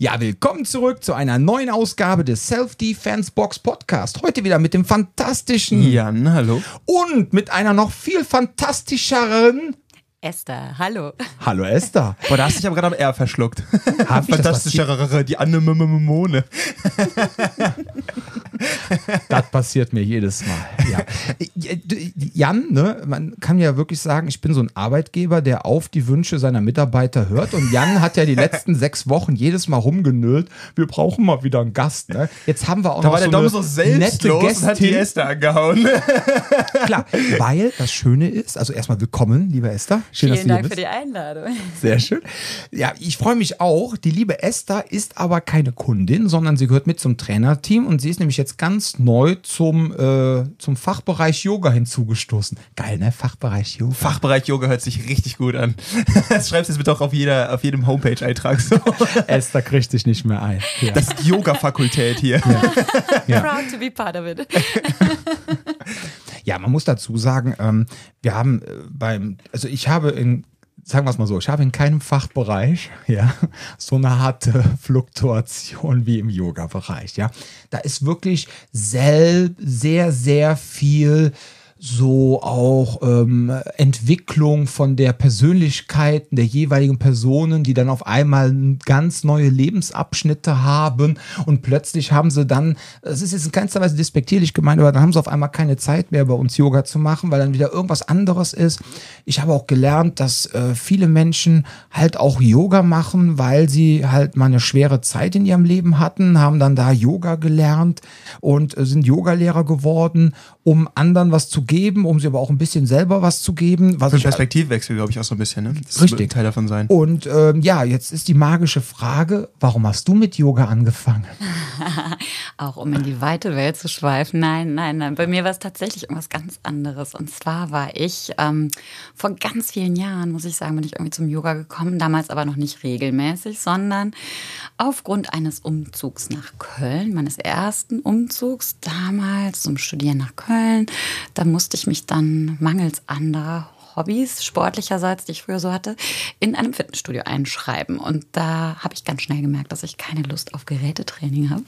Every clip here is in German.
Ja, willkommen zurück zu einer neuen Ausgabe des Self-Defense Box Podcast. Heute wieder mit dem fantastischen Jan, hallo. und mit einer noch viel fantastischeren Esther, hallo. Hallo Esther. Boah, da hast du dich aber gerade am R verschluckt. Hab Fantastischere, die Anemone. Das passiert mir jedes Mal. Ja. Jan, ne, man kann ja wirklich sagen, ich bin so ein Arbeitgeber, der auf die Wünsche seiner Mitarbeiter hört. Und Jan hat ja die letzten sechs Wochen jedes Mal rumgenölt. Wir brauchen mal wieder einen Gast. Ne? Jetzt haben wir auch Da noch war der so Dom eine so nette und hat die Gästin. Esther angehauen. Klar, weil das Schöne ist, also erstmal willkommen, liebe Esther. Schön, dass Vielen du Dank hier für die Einladung. Sehr schön. Ja, ich freue mich auch. Die liebe Esther ist aber keine Kundin, sondern sie gehört mit zum Trainerteam und sie ist nämlich jetzt ganz neu zum, äh, zum Fachbereich Yoga hinzugestoßen. Geil, ne? Fachbereich Yoga. Fachbereich Yoga hört sich richtig gut an. Das schreibst du jetzt bitte auch auf, jeder, auf jedem Homepage-Eintrag so. Esther kriegt dich nicht mehr ein. Ja. Das ist die Yoga-Fakultät hier. Ja. Proud to be part of it. Ja, man muss dazu sagen, ähm, wir haben äh, beim, also ich habe in, sagen wir es mal so, ich habe in keinem Fachbereich, ja, so eine harte Fluktuation wie im Yoga-Bereich, ja. Da ist wirklich sel sehr, sehr viel so auch ähm, Entwicklung von der Persönlichkeiten der jeweiligen Personen, die dann auf einmal ganz neue Lebensabschnitte haben und plötzlich haben sie dann, das ist jetzt in keinster Weise despektierlich gemeint, aber dann haben sie auf einmal keine Zeit mehr bei uns Yoga zu machen, weil dann wieder irgendwas anderes ist. Ich habe auch gelernt, dass äh, viele Menschen halt auch Yoga machen, weil sie halt mal eine schwere Zeit in ihrem Leben hatten, haben dann da Yoga gelernt und äh, sind Yogalehrer geworden, um anderen was zu geben, um sie aber auch ein bisschen selber was zu geben. Was Für ich Perspektivwechsel, glaube ich, auch so ein bisschen. Ne? Das Richtig. Teil davon sein. und ähm, ja, jetzt ist die magische Frage, warum hast du mit Yoga angefangen? Auch um in die weite Welt zu schweifen. Nein, nein, nein. Bei mir war es tatsächlich irgendwas ganz anderes. Und zwar war ich ähm, vor ganz vielen Jahren, muss ich sagen, bin ich irgendwie zum Yoga gekommen. Damals aber noch nicht regelmäßig, sondern aufgrund eines Umzugs nach Köln, meines ersten Umzugs damals zum Studieren nach Köln. Da musste ich mich dann mangels anderer Hobbys, sportlicherseits, die ich früher so hatte, in einem Fitnessstudio einschreiben. Und da habe ich ganz schnell gemerkt, dass ich keine Lust auf Gerätetraining habe.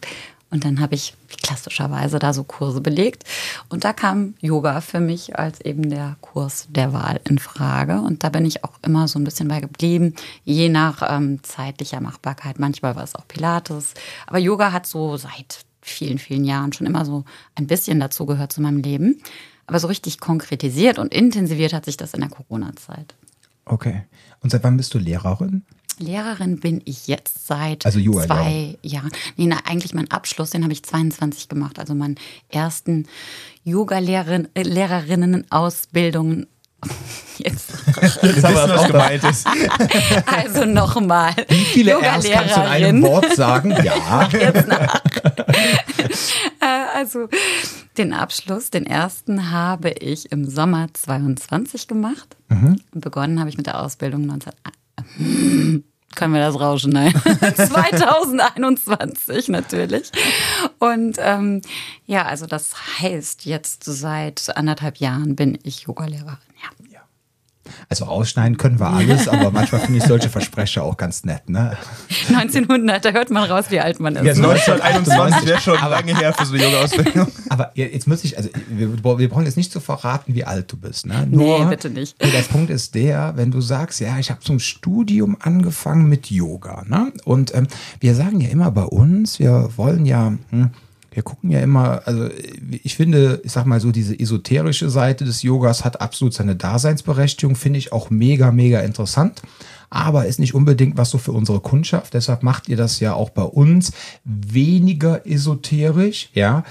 Und dann habe ich klassischerweise da so Kurse belegt. Und da kam Yoga für mich als eben der Kurs der Wahl in Frage. Und da bin ich auch immer so ein bisschen bei geblieben, je nach ähm, zeitlicher Machbarkeit. Manchmal war es auch Pilates. Aber Yoga hat so seit vielen, vielen Jahren schon immer so ein bisschen dazu gehört zu meinem Leben. Aber so richtig konkretisiert und intensiviert hat sich das in der Corona-Zeit. Okay. Und seit wann bist du Lehrerin? Lehrerin bin ich jetzt seit Also Yoga, zwei Jahren. Nee, na, eigentlich meinen Abschluss, den habe ich 22 gemacht. Also meinen ersten Yoga-Lehrerinnen-Ausbildungen. Jetzt. Jetzt haben wir, was gemeint ist. Also nochmal. Wie viele Rs kannst du in einem Wort sagen? Ja. jetzt nach. Äh, also den Abschluss, den ersten, habe ich im Sommer 22 gemacht. Und begonnen habe ich mit der Ausbildung 19. Können wir das rauschen? Nein. 2021 natürlich. Und ähm, ja, also das heißt, jetzt seit anderthalb Jahren bin ich Yogalehrerin. Also ausschneiden können wir alles, aber manchmal finde ich solche Versprecher auch ganz nett, ne? 1900, da hört man raus, wie alt man ist. Ja, so- 1921 wäre schon lange her für so eine Yoga-Ausbildung. Aber ja, jetzt muss ich, also wir, wir brauchen jetzt nicht zu verraten, wie alt du bist, ne? Nee, bitte nicht. Nee, Der Punkt ist der, wenn du sagst, ja, ich habe zum Studium angefangen mit Yoga, ne? Und ähm, wir sagen ja immer bei uns, wir wollen ja, hm, wir gucken ja immer, also ich finde, ich sag mal so, diese esoterische Seite des Yogas hat absolut seine Daseinsberechtigung, finde ich auch mega, mega interessant. Aber ist nicht unbedingt was so für unsere Kundschaft. Deshalb macht ihr das ja auch bei uns weniger esoterisch, ja.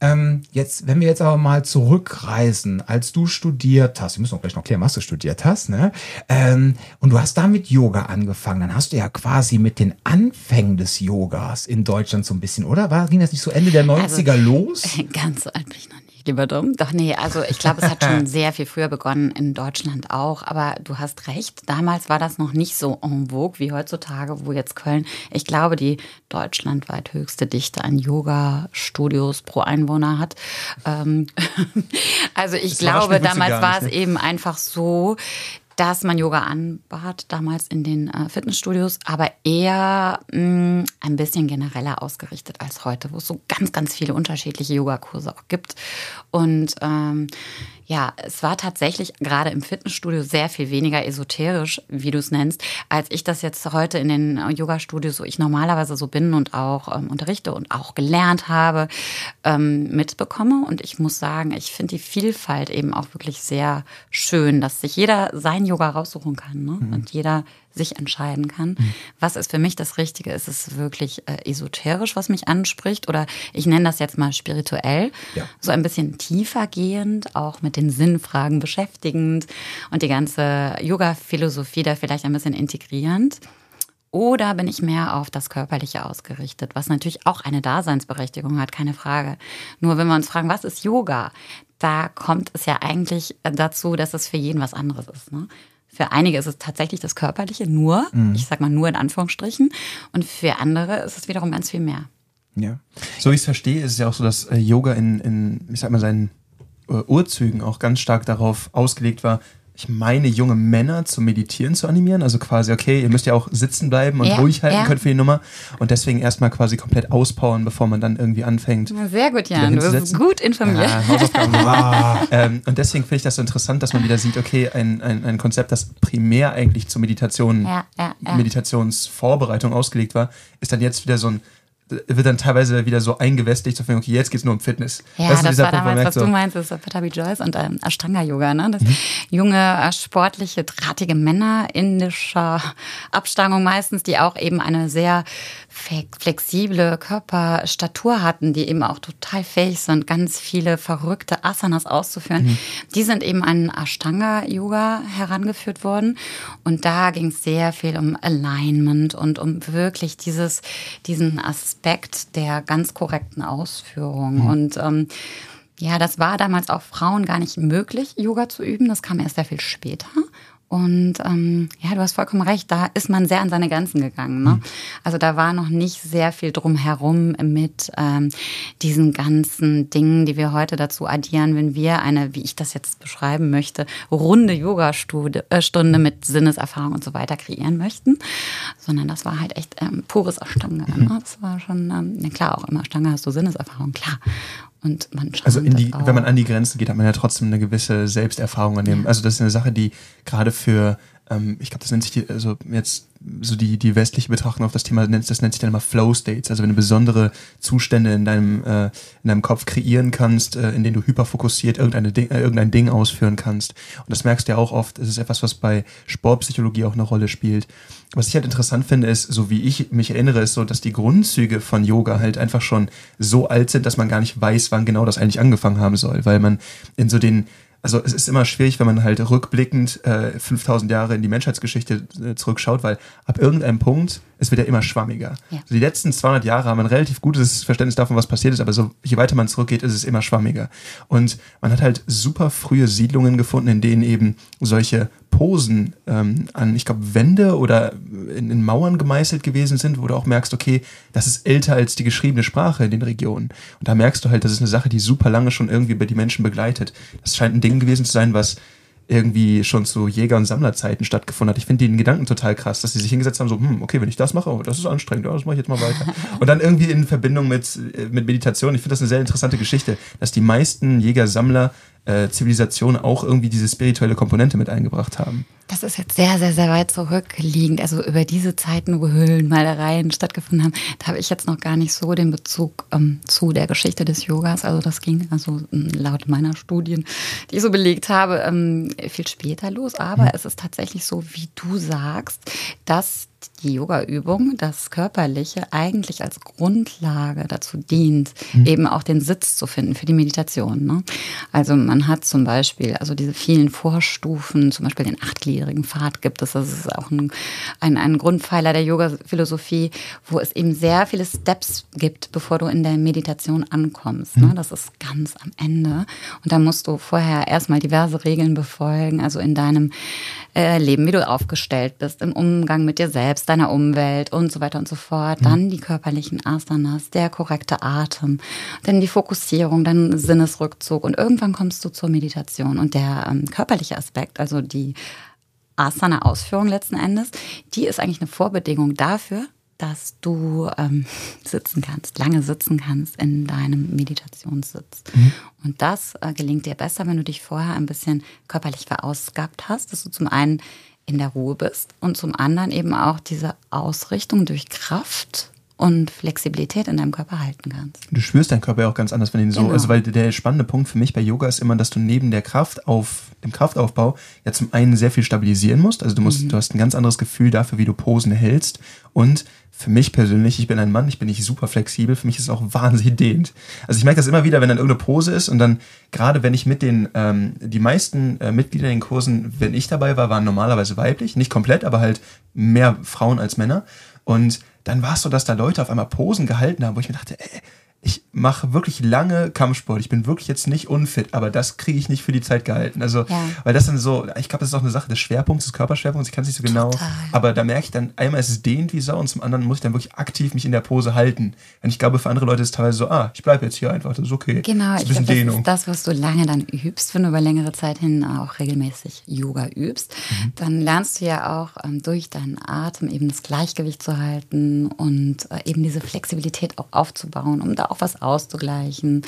Ähm, jetzt, wenn wir jetzt aber mal zurückreisen, als du studiert hast, wir müssen auch gleich noch klären, was du studiert hast, ne? Ähm, und du hast da mit Yoga angefangen, dann hast du ja quasi mit den Anfängen des Yogas in Deutschland so ein bisschen, oder? War, ging das nicht so Ende der 90er los? Ganz so alt bin ich noch nicht. Lieber Dom. Doch, nee, also ich glaube, es hat schon sehr viel früher begonnen, in Deutschland auch. Aber du hast recht, damals war das noch nicht so en vogue wie heutzutage, wo jetzt Köln, ich glaube, die deutschlandweit höchste Dichte an Yoga-Studios pro Einwohner hat. Ähm, also ich Das glaube, damals war es nicht, eben einfach so, dass man Yoga anbat, damals in den äh, Fitnessstudios, aber eher mh, ein bisschen genereller ausgerichtet als heute, wo es so ganz, ganz viele unterschiedliche Yogakurse auch gibt. Und ähm, ja, es war tatsächlich gerade im Fitnessstudio sehr viel weniger esoterisch, wie du es nennst, als ich das jetzt heute in den Yoga-Studios, wo ich normalerweise so bin und auch ähm, unterrichte und auch gelernt habe, ähm, mitbekomme. Und ich muss sagen, ich finde die Vielfalt eben auch wirklich sehr schön, dass sich jeder sein Yoga raussuchen kann ne? Mhm. und jeder sich entscheiden kann. Mhm. Was ist für mich das Richtige? Ist es wirklich äh, esoterisch, was mich anspricht? Oder ich nenne das jetzt mal spirituell, ja. so ein bisschen tiefer gehend, auch mit den Sinnfragen beschäftigend und die ganze Yoga-Philosophie da vielleicht ein bisschen integrierend. Oder bin ich mehr auf das Körperliche ausgerichtet, was natürlich auch eine Daseinsberechtigung hat, keine Frage. Nur wenn wir uns fragen, was ist Yoga? Da kommt es ja eigentlich dazu, dass es für jeden was anderes ist. Ne? Für einige ist es tatsächlich das Körperliche, nur, mhm. ich sag mal nur in Anführungsstrichen. Und für andere ist es wiederum ganz viel mehr. Ja. So wie ich es verstehe, ist es ja auch so, dass äh, Yoga in, in, ich sag mal, seinen äh, Urzügen auch ganz stark darauf ausgelegt war, ich meine, junge Männer zum Meditieren zu animieren. Also quasi, okay, ihr müsst ja auch sitzen bleiben und ja, ruhig halten ja. können für die Nummer. Und deswegen erstmal quasi komplett auspowern, bevor man dann irgendwie anfängt. Sehr gut, Jan. Du bist gut informiert. Ja, ähm, und deswegen finde ich das so interessant, dass man wieder sieht, okay, ein, ein, ein Konzept, das primär eigentlich zur Meditation, Meditationsvorbereitung ausgelegt war, ist dann jetzt wieder so ein wird dann teilweise wieder so eingewestigt, so von, okay, jetzt geht's nur um Fitness. Ja, das, das war Punkt, damals, was so du meinst, ist Patabi Joyce und ähm, Ashtanga-Yoga, ne? Das mhm. junge, äh, sportliche, drahtige Männer indischer Abstammung meistens, die auch eben eine sehr flexible Körperstatur hatten, die eben auch total fähig sind, ganz viele verrückte Asanas auszuführen. Mhm. Die sind eben an Ashtanga-Yoga herangeführt worden. Und da ging es sehr viel um Alignment und um wirklich dieses, diesen Aspekt der ganz korrekten Ausführung. Mhm. Und ähm, ja, das war damals auch Frauen gar nicht möglich, Yoga zu üben. Das kam erst sehr viel später. Und ähm, ja, du hast vollkommen recht, da ist man sehr an seine Grenzen gegangen. Ne? Mhm. Also da war noch nicht sehr viel drumherum mit ähm, diesen ganzen Dingen, die wir heute dazu addieren, wenn wir eine, wie ich das jetzt beschreiben möchte, runde Yoga-Stunde äh, mit Sinneserfahrung und so weiter kreieren möchten. Sondern das war halt echt ähm, pures Ashtanga. Mhm. Ne? Das war schon, ähm, ja klar, auch immer Ashtanga hast du Sinneserfahrung, klar. Und man schaut also die, wenn man an die Grenzen geht, hat man ja trotzdem eine gewisse Selbsterfahrung an dem. Ja. Also das ist eine Sache, die gerade für, ähm, ich glaube, das nennt sich die, also jetzt so die, die westliche Betrachtung auf das Thema, das nennt sich dann immer Flow States, also wenn du besondere Zustände in deinem, äh, in deinem Kopf kreieren kannst, äh, in denen du hyperfokussiert irgendeine Ding, äh, irgendein Ding ausführen kannst. Und das merkst du ja auch oft, das ist etwas, was bei Sportpsychologie auch eine Rolle spielt. Was ich halt interessant finde, ist, so wie ich mich erinnere, ist so, dass die Grundzüge von Yoga halt einfach schon so alt sind, dass man gar nicht weiß, wann genau das eigentlich angefangen haben soll, weil man in so den also es ist immer schwierig, wenn man halt rückblickend äh, 5000 Jahre in die Menschheitsgeschichte äh, zurückschaut, weil ab irgendeinem Punkt, es wird ja immer schwammiger. Ja. Also die letzten 200 Jahre haben ein relativ gutes Verständnis davon, was passiert ist, aber so, je weiter man zurückgeht, ist es immer schwammiger. Und man hat halt super frühe Siedlungen gefunden, in denen eben solche Posen ähm, an, ich glaube, Wände oder in, in, Mauern gemeißelt gewesen sind, wo du auch merkst, okay, das ist älter als die geschriebene Sprache in den Regionen. Und da merkst du halt, das ist eine Sache, die super lange schon irgendwie bei die Menschen begleitet. Das scheint ein Ding gewesen zu sein, was irgendwie schon zu Jäger- und Sammlerzeiten stattgefunden hat. Ich finde den Gedanken total krass, dass sie sich hingesetzt haben, so, hm, okay, wenn ich das mache, oh, das ist anstrengend, ja, das mache ich jetzt mal weiter. Und dann irgendwie in Verbindung mit, äh, mit Meditation, ich finde das eine sehr interessante Geschichte, dass die meisten Jäger-Sammler äh, Zivilisation auch irgendwie diese spirituelle Komponente mit eingebracht haben. Das ist jetzt sehr, sehr, sehr weit zurückliegend. Also über diese Zeiten, wo Höhlenmalereien stattgefunden haben, da habe ich jetzt noch gar nicht so den Bezug ähm, zu der Geschichte des Yogas. Also das ging also laut meiner Studien, die ich so belegt habe, ähm, viel später los. Aber mhm. es ist tatsächlich so, wie du sagst, dass die Yoga-Übung, das Körperliche, eigentlich als Grundlage dazu dient, mhm. eben auch den Sitz zu finden für die Meditation. Ne? Also man hat zum Beispiel, also diese vielen Vorstufen, zum Beispiel den achtgliedrigen Pfad gibt es, das ist auch ein, ein, ein Grundpfeiler der Yoga-Philosophie, wo es eben sehr viele Steps gibt, bevor du in der Meditation ankommst. Ne? Mhm. Das ist ganz am Ende. Und da musst du vorher erstmal diverse Regeln befolgen, also in deinem äh, Leben, wie du aufgestellt bist, im Umgang mit dir selbst selbst, deiner Umwelt und so weiter und so fort. Dann mhm. die körperlichen Asanas, der korrekte Atem, dann die Fokussierung, dann Sinnesrückzug und irgendwann kommst du zur Meditation. Und der ähm, körperliche Aspekt, also die Asana-Ausführung letzten Endes, die ist eigentlich eine Vorbedingung dafür, dass du ähm, sitzen kannst, lange sitzen kannst in deinem Meditationssitz. Mhm. Und das äh, gelingt dir besser, wenn du dich vorher ein bisschen körperlich verausgabt hast, dass du zum einen in der Ruhe bist und zum anderen eben auch diese Ausrichtung durch Kraft und Flexibilität in deinem Körper halten kannst. Du spürst deinen Körper ja auch ganz anders, wenn ihn so, genau. also weil der spannende Punkt für mich bei Yoga ist immer, dass du neben der Kraft auf dem Kraftaufbau ja zum einen sehr viel stabilisieren musst, also du musst, mhm. du hast ein ganz anderes Gefühl dafür, wie du Posen hältst und für mich persönlich, ich bin ein Mann, ich bin nicht super flexibel, für mich ist es auch wahnsinnig dehnt. Also ich merke das immer wieder, wenn dann irgendeine Pose ist und dann, gerade wenn ich mit den, ähm, die meisten äh, Mitglieder in den Kursen, wenn ich dabei war, waren normalerweise weiblich, nicht komplett, aber halt mehr Frauen als Männer und dann war es so, dass da Leute auf einmal Posen gehalten haben, wo ich mir dachte, ey, ich mache wirklich lange Kampfsport. Ich bin wirklich jetzt nicht unfit, aber das kriege ich nicht für die Zeit gehalten. Also, ja. weil das dann so, ich glaube, das ist auch eine Sache des Schwerpunkts, des Körperschwerpunkts. Ich kann es nicht so genau. Total. Aber da merke ich dann, einmal ist es dehnt wie Sau und zum anderen muss ich dann wirklich aktiv mich in der Pose halten. Und ich glaube, für andere Leute ist es teilweise so, ah, ich bleibe jetzt hier einfach, das ist okay. Genau, das ist ich glaube, das ist das, was du lange dann übst, wenn du über längere Zeit hin auch regelmäßig Yoga übst. Mhm. Dann lernst du ja auch ähm, durch deinen Atem eben das Gleichgewicht zu halten und äh, eben diese Flexibilität auch aufzubauen, um da auch was auszugleichen.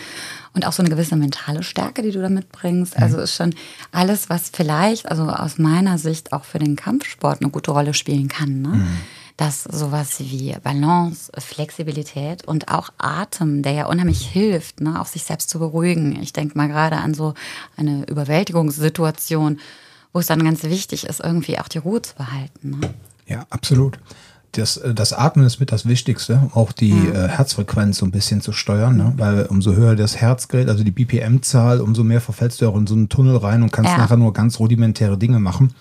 Und auch so eine gewisse mentale Stärke, die du da mitbringst. Mhm. Also ist schon alles, was vielleicht, also aus meiner Sicht auch für den Kampfsport eine gute Rolle spielen kann. Ne? Mhm dass sowas wie Balance, Flexibilität und auch Atem, der ja unheimlich hilft, ne, auch sich selbst zu beruhigen. Ich denke mal gerade an so eine Überwältigungssituation, wo es dann ganz wichtig ist, irgendwie auch die Ruhe zu behalten. Ne? Ja, absolut das, äh, das Atmen ist mit das Wichtigste, auch die mhm. äh, Herzfrequenz so ein bisschen zu steuern, ne? weil umso höher das Herzgerät, also die BPM-Zahl, umso mehr verfällst du auch in so einen Tunnel rein und kannst ja. nachher nur ganz rudimentäre Dinge machen.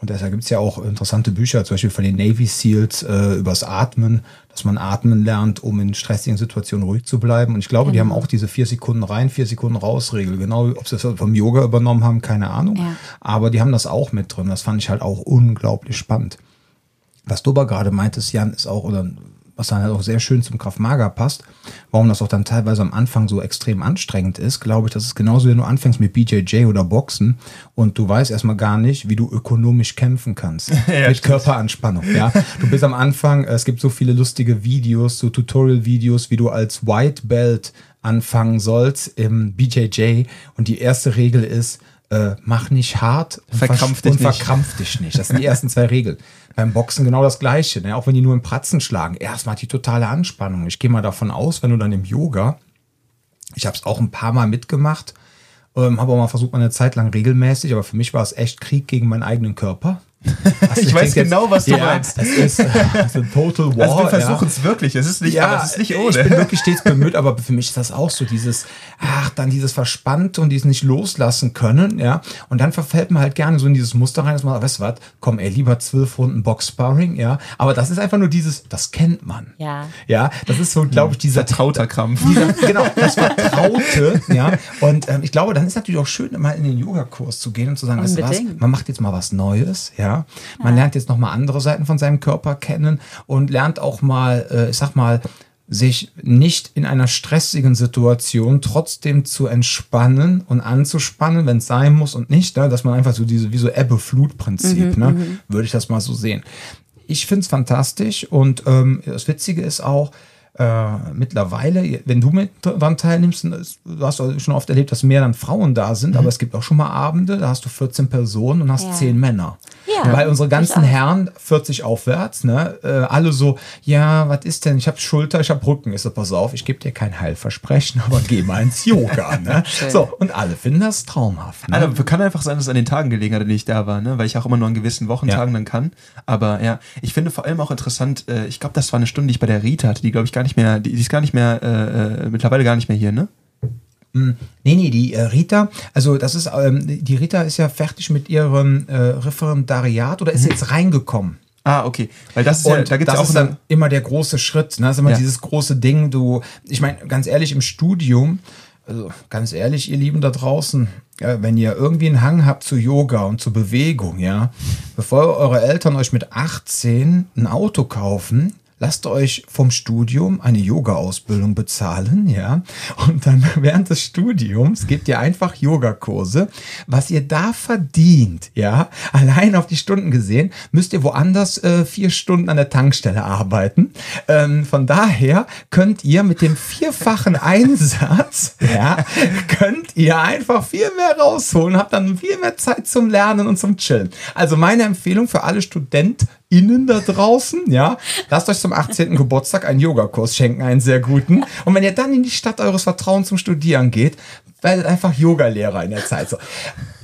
Und deshalb gibt es ja auch interessante Bücher, zum Beispiel von den Navy SEALs äh, übers Atmen, dass man atmen lernt, um in stressigen Situationen ruhig zu bleiben. Und ich glaube, genau. die haben auch diese vier Sekunden rein, vier Sekunden raus Regel. Genau, ob sie das vom Yoga übernommen haben, keine Ahnung. Ja. Aber die haben das auch mit drin. Das fand ich halt auch unglaublich spannend. Was du aber gerade meintest, Jan, ist auch, oder was dann halt auch sehr schön zum Kraftmager passt, warum das auch dann teilweise am Anfang so extrem anstrengend ist, glaube ich, das ist genauso, wenn du anfängst mit BJJ oder Boxen und du weißt erstmal gar nicht, wie du ökonomisch kämpfen kannst. ja, mit Körperanspannung, ja. Du bist am Anfang, es gibt so viele lustige Videos, so Tutorial-Videos, wie du als White Belt anfangen sollst im BJJ und die erste Regel ist, äh, mach nicht hart und verkrampf, dich, und verkrampf dich nicht. Das sind die ersten zwei Regeln. Beim Boxen genau das Gleiche. Ne? Auch wenn die nur im Pratzen schlagen. Erstmal die totale Anspannung. Ich gehe mal davon aus, wenn du dann im Yoga, ich habe es auch ein paar Mal mitgemacht, ähm, habe auch mal versucht, mal eine Zeit lang regelmäßig, aber für mich war es echt Krieg gegen meinen eigenen Körper. Also ich, ich weiß genau, jetzt, was du ja, meinst. Es ist, es ist Total War. Also wir versuchen es ja. wirklich. Es ist nicht, ja, aber es ist nicht ohne. Ich bin wirklich stets bemüht, aber für mich ist das auch so dieses, ach, dann dieses Verspannte und dieses nicht loslassen können, ja. Und dann verfällt man halt gerne so in dieses Muster rein, dass man, weißt du was, komm, ey, lieber zwölf Runden Box-Sparring, ja. Aber das ist einfach nur dieses, das kennt man. Ja. Ja, das ist so, glaube ich, dieser vertrauter Krampf. Dieser, genau, das Vertraute, ja. Und ähm, ich glaube, dann ist natürlich auch schön, mal in den Yoga-Kurs zu gehen und zu sagen, weißt du was, man macht jetzt mal was Neues, ja. Man lernt jetzt nochmal andere Seiten von seinem Körper kennen und lernt auch mal, äh, ich sag mal, sich nicht in einer stressigen Situation trotzdem zu entspannen und anzuspannen, wenn es sein muss und nicht, ne? dass man einfach so diese, wie so Ebbe-Flut-Prinzip, mhm, ne? Mhm. würde ich das mal so sehen. Ich finde es fantastisch und ähm, das Witzige ist auch, äh, mittlerweile, wenn du mit dran teilnimmst, du hast schon oft erlebt, dass mehr dann Frauen da sind, mhm. aber es gibt auch schon mal Abende, da hast du 14 Personen und hast ja. 10 Männer. Ja, Weil unsere ganzen Herren, 40 aufwärts, ne, äh, alle so, ja, was ist denn? Ich habe Schulter, ich habe Rücken. Ist so, pass auf, ich gebe dir kein Heilversprechen, aber geh mal ins Yoga. ne? so, und alle finden das traumhaft. Ne? Also, kann einfach sein, dass es an den Tagen gelegen hat, an denen ich da war, ne? weil ich auch immer nur an gewissen Wochentagen ja. dann kann. Aber ja, ich finde vor allem auch interessant, äh, ich glaube, das war eine Stunde, die ich bei der Rita hatte, die glaube ich gar nicht mehr, die, die ist gar nicht mehr, äh, äh mittlerweile gar nicht mehr hier, ne? Hm, nee, nee, die äh, Rita, also das ist, ähm, die Rita ist ja fertig mit ihrem äh, Referendariat oder ist mhm. jetzt reingekommen. Ah, okay. Weil das ist und ja, da gibt's das ja auch ist dann immer der große Schritt. Ne? Das ist immer ja. dieses große Ding. Du, ich meine, ganz ehrlich, im Studium, also ganz ehrlich, ihr Lieben da draußen, ja, wenn ihr irgendwie einen Hang habt zu Yoga und zu Bewegung, ja, bevor eure Eltern euch mit 18 ein Auto kaufen, lasst euch vom Studium eine Yoga-Ausbildung bezahlen, ja. Und dann während des Studiums gebt ihr einfach Yogakurse. Was ihr da verdient, ja, allein auf die Stunden gesehen, müsst ihr woanders äh, vier Stunden an der Tankstelle arbeiten. Ähm, von daher könnt ihr mit dem vierfachen Einsatz, ja, könnt ihr einfach viel mehr rausholen, habt dann viel mehr Zeit zum Lernen und zum Chillen. Also meine Empfehlung für alle StudentInnen da draußen, ja, lasst euch zum 18. Geburtstag einen Yogakurs schenken, einen sehr guten. Und wenn ihr dann in die Stadt eures Vertrauens zum Studieren geht, werdet einfach Yogalehrer in der Zeit. So.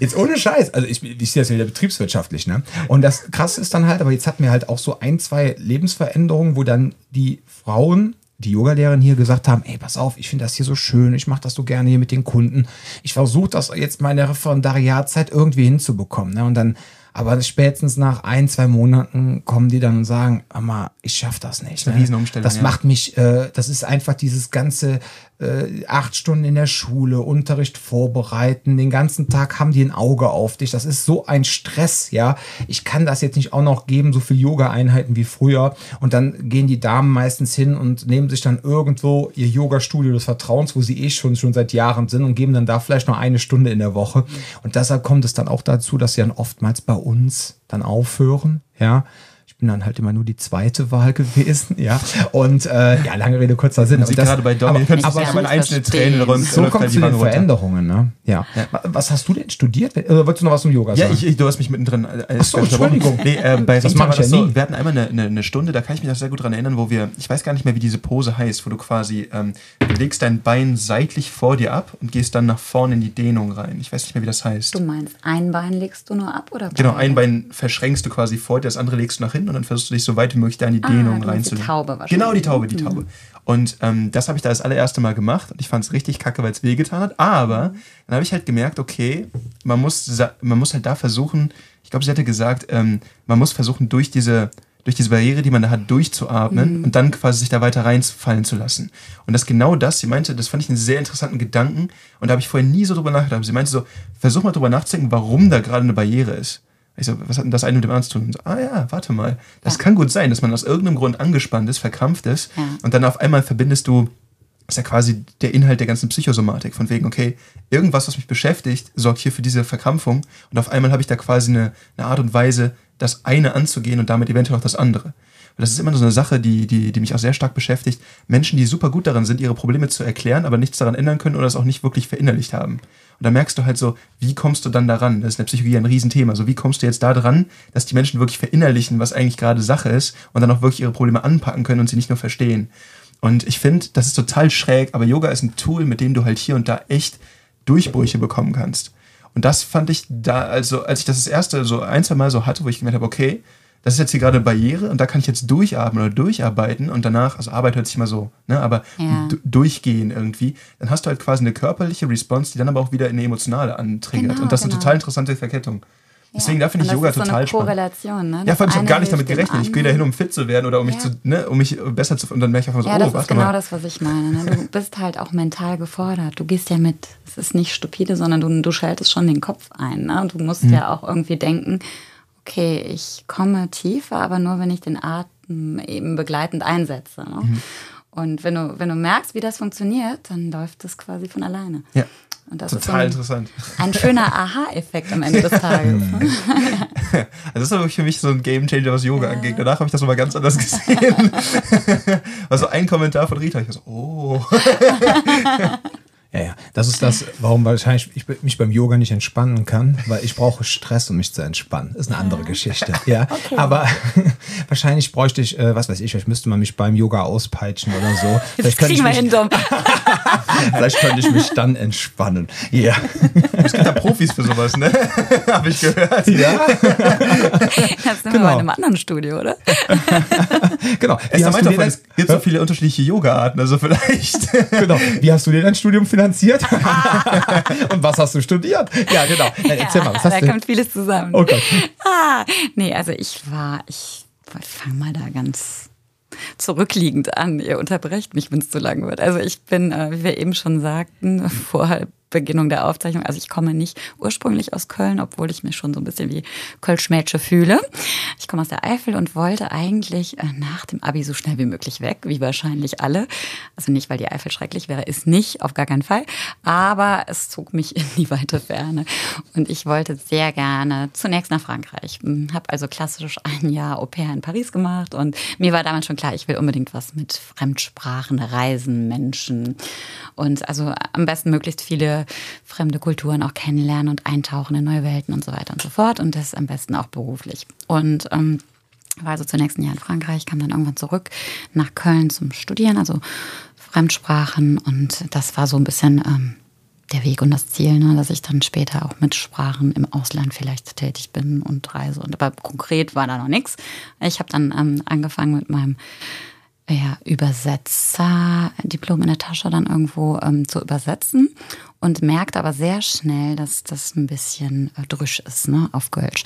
Jetzt ohne Scheiß, also ich, ich sehe das wieder betriebswirtschaftlich, ne? Und das krasse ist dann halt, aber jetzt hatten wir halt auch so ein, zwei Lebensveränderungen, wo dann die Frauen die Yogalehrerin hier gesagt haben, ey, pass auf, ich finde das hier so schön, ich mache das so gerne hier mit den Kunden. Ich versuche das jetzt meine Referendariatzeit irgendwie hinzubekommen. Ne? Und dann aber spätestens nach ein, zwei Monaten kommen die dann und sagen, Mama, ich schaff das nicht. Das ne? Das ja. macht mich, äh, das ist einfach dieses ganze äh, acht Stunden in der Schule, Unterricht vorbereiten, den ganzen Tag haben die ein Auge auf dich. Das ist so ein Stress, ja. Ich kann das jetzt nicht auch noch geben, so viel Yoga-Einheiten wie früher. Und dann gehen die Damen meistens hin und nehmen sich dann irgendwo ihr Yoga-Studio des Vertrauens, wo sie eh schon, schon seit Jahren sind und geben dann da vielleicht noch eine Stunde in der Woche. Und deshalb kommt es dann auch dazu, dass sie dann oftmals bei uns dann aufhören, ja. Ich bin dann halt immer nur die zweite Wahl gewesen, ja. Und äh, ja, lange Rede, kurzer Sinn. Und das- gerade bei Domi, aber- könnte aber- sich aber einzelne verstehe. Träne räumt. so kommt zu die den. Veränderungen, ne? Ja. Was hast du denn studiert? Oder wolltest du noch was zum Yoga Ja, sagen? ich, ich, du hast mich mittendrin. Äh, Ach so, Entschuldigung. Nee, äh, bei Das Rita mach war ich ja so, nie. Wir hatten einmal eine, eine, eine Stunde, da kann ich mich noch sehr gut dran erinnern, wo wir, ich weiß gar nicht mehr, wie diese Pose heißt, wo du quasi, ähm, du legst dein Bein seitlich vor dir ab und gehst dann nach vorne in die Dehnung rein. Ich weiß nicht mehr, wie das heißt. Du meinst, ein Bein legst du nur ab oder Genau, beide? ein Bein verschränkst du quasi vor dir, das andere legst du nach hinten und dann versuchst du dich so weit wie möglich da in die Ah, Dehnung du meinst die reinzulegen. Taube wahrscheinlich. Genau, die Taube, die Taube. Und ähm, das habe ich da das allererste Mal gemacht und ich fand es richtig kacke, weil es wehgetan hat. Aber dann habe ich halt gemerkt, okay, man muss, man muss halt da versuchen, ich glaube, sie hatte gesagt, ähm, man muss versuchen, durch diese, durch diese Barriere, die man da hat, durchzuatmen und dann quasi sich da weiter reinfallen zu lassen. Und das genau das, sie meinte, das fand ich einen sehr interessanten Gedanken und da habe ich vorher nie so drüber nachgedacht. Sie meinte so, versuch mal drüber nachzudenken, warum da gerade eine Barriere ist. Ich so, was hat denn das eine mit dem anderen zu tun? So, ah ja, warte mal. Das Ja. kann gut sein, dass man aus irgendeinem Grund angespannt ist, verkrampft ist Ja. und dann auf einmal verbindest du, das ist ja quasi der Inhalt der ganzen Psychosomatik, von wegen, okay, irgendwas, was mich beschäftigt, sorgt hier für diese Verkrampfung und auf einmal habe ich da quasi eine, eine Art und Weise, das eine anzugehen und damit eventuell auch das andere. Das ist immer so eine Sache, die, die, die mich auch sehr stark beschäftigt. Menschen, die super gut darin sind, ihre Probleme zu erklären, aber nichts daran ändern können oder es auch nicht wirklich verinnerlicht haben. Und da merkst du halt so, wie kommst du dann daran? Das ist in der Psychologie ein Riesenthema. So, wie kommst du jetzt da dran, dass die Menschen wirklich verinnerlichen, was eigentlich gerade Sache ist und dann auch wirklich ihre Probleme anpacken können und sie nicht nur verstehen. Und ich finde, das ist total schräg, aber Yoga ist ein Tool, mit dem du halt hier und da echt Durchbrüche bekommen kannst. Und das fand ich da, also als ich das das erste so ein, zwei Mal so hatte, wo ich gemerkt habe, okay, das ist jetzt hier gerade eine Barriere und da kann ich jetzt durchatmen oder durcharbeiten und danach, also Arbeit hört sich immer so, ne, aber Ja. du- durchgehen irgendwie, dann hast du halt quasi eine körperliche Response, die dann aber auch wieder eine emotionale antriggert. Genau, und das ist eine genau. total interessante Verkettung. Deswegen, da finde ich Yoga so total eine spannend. Korrelation, ne? Ja, vor allem, ich habe gar nicht damit gerechnet. Ich gehe da hin, um fit zu werden oder um mich Ja. zu, ne, um mich besser zu, und dann merke ich auf einmal so, Ja, oh, das ist genau mal. das, was ich meine. Ne? Du bist halt auch mental gefordert. Du gehst ja mit. Es ist nicht stupide, sondern du, du schaltest schon den Kopf ein. Ne? Du musst Mhm. ja auch irgendwie denken, okay, ich komme tiefer, aber nur, wenn ich den Atem eben begleitend einsetze. Ne? Mhm. Und wenn du, wenn du merkst, wie das funktioniert, dann läuft das quasi von alleine. Ja, Und das total ist so interessant. ein, ein schöner Aha-Effekt am Ende des Tages. Also das ist aber für mich so ein Gamechanger, was Yoga angeht. Danach habe ich das nochmal ganz anders gesehen. also ein Kommentar von Rita, ich war so, oh. Ja, ja. Das ist das, warum wahrscheinlich ich mich beim Yoga nicht entspannen kann, weil ich brauche Stress, um mich zu entspannen. Ist eine andere Geschichte. Ja. Aber wahrscheinlich bräuchte ich, äh, was weiß ich, vielleicht müsste man mich beim Yoga auspeitschen oder so. Das Vielleicht könnte, ich kriegen wir mich, hin, Dom. vielleicht könnte ich mich dann entspannen. Ja. Es gibt da Profis für sowas, ne? habe ich gehört. Ja. Das sind wir Genau. bei einem anderen Studio, oder? Genau. Wie hast, meint es gibt so viele unterschiedliche Yoga-Arten, also vielleicht. genau. Wie hast du dir dein Studium finanziert? Und was hast du studiert? Ja, genau. Äh, Erzähl mal, was da hast du? kommt vieles zusammen. Oh Gott. Ah, nee, also ich war, ich fange mal da ganz zurückliegend an. Ihr unterbrecht mich, wenn es zu lang wird. Also ich bin, äh, wie wir eben schon sagten, vorher Beginnung der Aufzeichnung. Also ich komme nicht ursprünglich aus Köln, obwohl ich mich schon so ein bisschen wie Kölschmädchen fühle. Ich komme aus der Eifel und wollte eigentlich äh, nach dem Abi so schnell wie möglich weg, wie wahrscheinlich alle. Also nicht, weil die Eifel schrecklich wäre, ist nicht, auf gar keinen Fall. Aber es zog mich in die weite Ferne. Und ich wollte sehr gerne zunächst nach Frankreich. Hm, Habe also klassisch ein Jahr Au pair in Paris gemacht und mir war damals schon klar, ich will unbedingt was mit Fremdsprachen, Reisen, Menschen und also am besten möglichst viele fremde Kulturen auch kennenlernen und eintauchen in neue Welten und so weiter und so fort und das am besten auch beruflich. Und ähm, war also zunächst ein Jahr in Frankreich, kam dann irgendwann zurück nach Köln zum Studieren, also Fremdsprachen und das war so ein bisschen ähm, der Weg und das Ziel, ne, dass ich dann später auch mit Sprachen im Ausland vielleicht tätig bin und reise. Und aber konkret war da noch nichts. Ich habe dann ähm, angefangen mit meinem ja, Übersetzer-Diplom in der Tasche dann irgendwo ähm, zu übersetzen und merkte aber sehr schnell, dass das ein bisschen äh, drüsch ist, ne, auf Kölsch.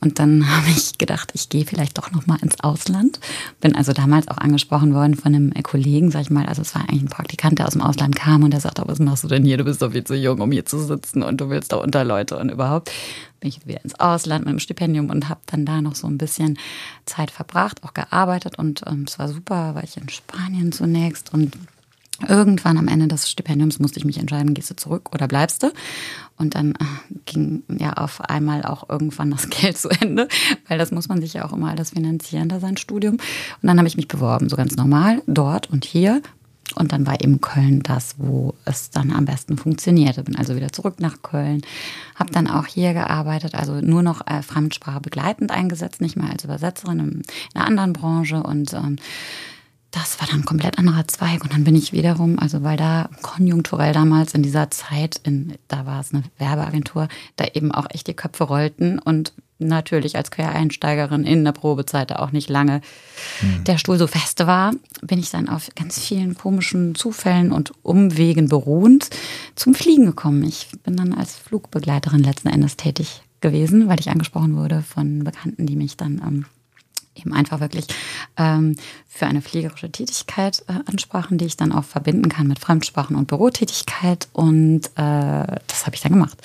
Und dann habe ich gedacht, ich gehe vielleicht doch noch mal ins Ausland. Bin also damals auch angesprochen worden von einem Kollegen, sag ich mal, also es war eigentlich ein Praktikant, der aus dem Ausland kam und der sagte, was machst du denn hier? Du bist doch viel zu jung, um hier zu sitzen und du willst da unter Leute und überhaupt bin ich wieder ins Ausland mit einem Stipendium und habe dann da noch so ein bisschen Zeit verbracht, auch gearbeitet und ähm, es war super, war ich in Spanien zunächst und Irgendwann am Ende des Stipendiums musste ich mich entscheiden, gehst du zurück oder bleibst du? Und dann äh, ging ja auf einmal auch irgendwann das Geld zu Ende, weil das muss man sich ja auch immer alles finanzieren, da sein Studium. Und dann habe ich mich beworben, so ganz normal, dort und hier. Und dann war eben Köln das, wo es dann am besten funktionierte. Bin also wieder zurück nach Köln, habe dann auch hier gearbeitet, also nur noch äh, Fremdsprache begleitend eingesetzt, nicht mal als Übersetzerin in, in einer anderen Branche und ähm, das war dann ein komplett anderer Zweig. Und dann bin ich wiederum, also weil da konjunkturell damals in dieser Zeit, in, da war es eine Werbeagentur, da eben auch echt die Köpfe rollten und natürlich als Quereinsteigerin in der Probezeit auch nicht lange mhm. der Stuhl so feste war, bin ich dann auf ganz vielen komischen Zufällen und Umwegen beruhend zum Fliegen gekommen. Ich bin dann als Flugbegleiterin letzten Endes tätig gewesen, weil ich angesprochen wurde von Bekannten, die mich dann ähm, eben einfach wirklich ähm, für eine pflegerische Tätigkeit äh, ansprachen, die ich dann auch verbinden kann mit Fremdsprachen und Bürotätigkeit. Und äh, das habe ich dann gemacht.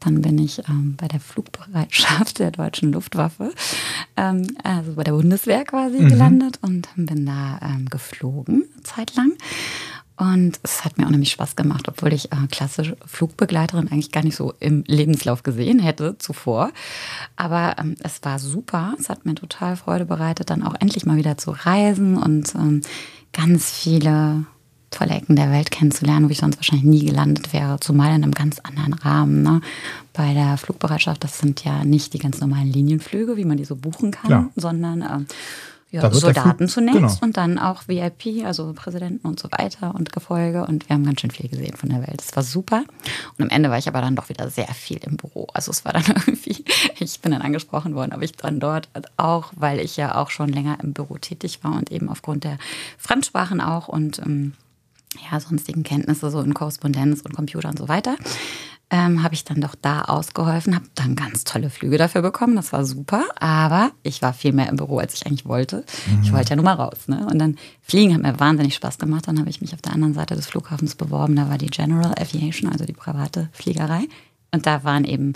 Dann bin ich ähm, bei der Flugbereitschaft der deutschen Luftwaffe, ähm, also bei der Bundeswehr quasi mhm. gelandet und bin da ähm, geflogen, zeitlang. Und es hat mir unheimlich Spaß gemacht, obwohl ich äh, klassische Flugbegleiterin eigentlich gar nicht so im Lebenslauf gesehen hätte zuvor. Aber ähm, es war super. Es hat mir total Freude bereitet, dann auch endlich mal wieder zu reisen und ähm, ganz viele tolle Ecken der Welt kennenzulernen, wo ich sonst wahrscheinlich nie gelandet wäre, zumal in einem ganz anderen Rahmen. Ne? Bei der Flugbereitschaft, das sind ja nicht die ganz normalen Linienflüge, wie man die so buchen kann, Klar. sondern äh, ja, Soldaten zunächst genau. und dann auch VIP, also Präsidenten und so weiter und Gefolge. Und wir haben ganz schön viel gesehen von der Welt. Das war super. Und am Ende war ich aber dann doch wieder sehr viel im Büro. Also es war dann irgendwie, ich bin dann angesprochen worden, ob ich dann dort auch, weil ich ja auch schon länger im Büro tätig war und eben aufgrund der Fremdsprachen auch und ähm, ja, sonstigen Kenntnisse so in Korrespondenz und Computer und so weiter, ähm, habe ich dann doch da ausgeholfen, habe dann ganz tolle Flüge dafür bekommen. Das war super, aber ich war viel mehr im Büro, als ich eigentlich wollte. Mhm. Ich wollte ja nur mal raus. Ne? Und dann Fliegen hat mir wahnsinnig Spaß gemacht. Dann habe ich mich auf der anderen Seite des Flughafens beworben. Da war die General Aviation, also die private Fliegerei. Und da waren eben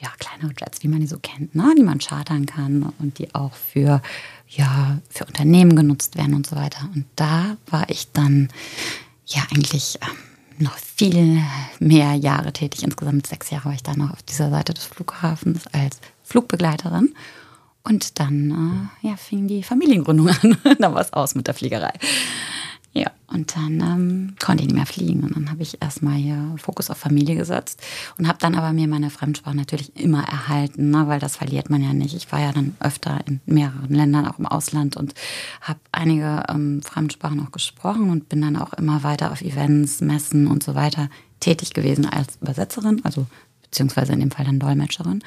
ja, kleinere Jets, wie man die so kennt, ne? die man chartern kann und die auch für, ja, für Unternehmen genutzt werden und so weiter. Und da war ich dann ja eigentlich. Ähm, noch viel mehr Jahre tätig. Insgesamt sechs Jahre war ich da noch auf dieser Seite des Flughafens als Flugbegleiterin. Und dann äh, ja, fing die Familiengründung an. da war es aus mit der Fliegerei. Und dann ähm, konnte ich nicht mehr fliegen. Und dann habe ich erstmal hier Fokus auf Familie gesetzt und habe dann aber mir meine Fremdsprache natürlich immer erhalten, ne, weil das verliert man ja nicht. Ich war ja dann öfter in mehreren Ländern, auch im Ausland und habe einige ähm, Fremdsprachen auch gesprochen und bin dann auch immer weiter auf Events, Messen und so weiter tätig gewesen als Übersetzerin, also beziehungsweise in dem Fall dann Dolmetscherin.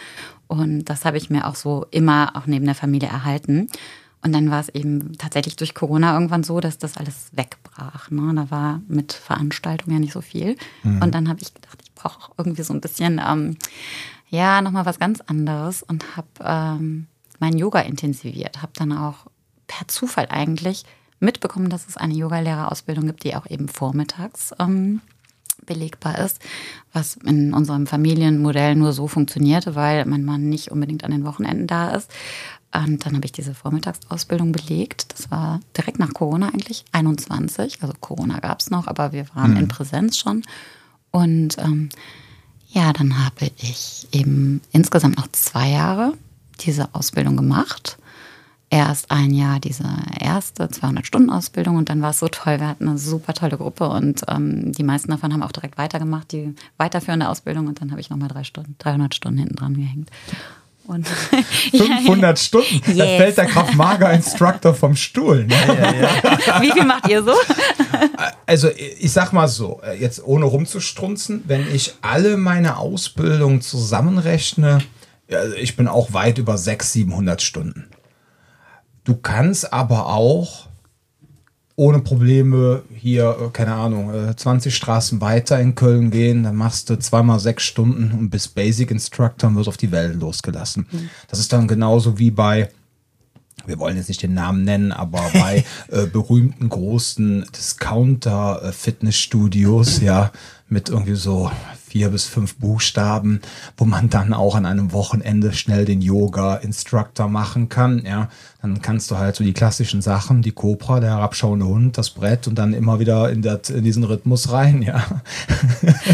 Und das habe ich mir auch so immer auch neben der Familie erhalten. Und dann war es eben tatsächlich durch Corona irgendwann so, dass das alles wegbrach. Ne? Da war mit Veranstaltungen ja nicht so viel. Mhm. Und dann habe ich gedacht, ich brauche auch irgendwie so ein bisschen, ähm, ja, nochmal was ganz anderes und habe ähm, mein Yoga intensiviert. Habe dann auch per Zufall eigentlich mitbekommen, dass es eine Yogalehrerausbildung gibt, die auch eben vormittags ähm, belegbar ist, was in unserem Familienmodell nur so funktionierte, weil mein Mann nicht unbedingt an den Wochenenden da ist. Und dann habe ich diese Vormittagsausbildung belegt. Das war direkt nach Corona eigentlich, 21. Also Corona gab es noch, aber wir waren mhm. in Präsenz schon. Und ähm, ja, dann habe ich eben insgesamt noch zwei Jahre diese Ausbildung gemacht. Erst ein Jahr diese erste 200-Stunden-Ausbildung und dann war es so toll. Wir hatten eine super tolle Gruppe und ähm, die meisten davon haben auch direkt weitergemacht, die weiterführende Ausbildung und dann habe ich nochmal drei Stunden, 300 Stunden hinten dran gehängt. Und 500 Stunden. Yes. Da fällt der Kraft-Mager-Instructor vom Stuhl. Ne? Ja, ja. Wie viel macht ihr so? Also ich sag mal so, jetzt ohne rumzustrunzen, wenn ich alle meine Ausbildung zusammenrechne, also ich bin auch weit über 600, 700 Stunden. Du kannst aber auch ohne Probleme hier, äh, keine Ahnung, 20 äh, Straßen weiter in Köln gehen, dann machst du zweimal sechs Stunden und bist Basic Instructor und wirst auf die Welt losgelassen. Mhm. Das ist dann genauso wie bei, wir wollen jetzt nicht den Namen nennen, aber bei äh, berühmten großen Discounter-Fitnessstudios, äh, ja, mit irgendwie so vier bis fünf Buchstaben, wo man dann auch an einem Wochenende schnell den Yoga-Instructor machen kann. Ja, dann kannst du halt so die klassischen Sachen, die Cobra, der herabschauende Hund, das Brett und dann immer wieder in, der, in diesen Rhythmus rein. Ja,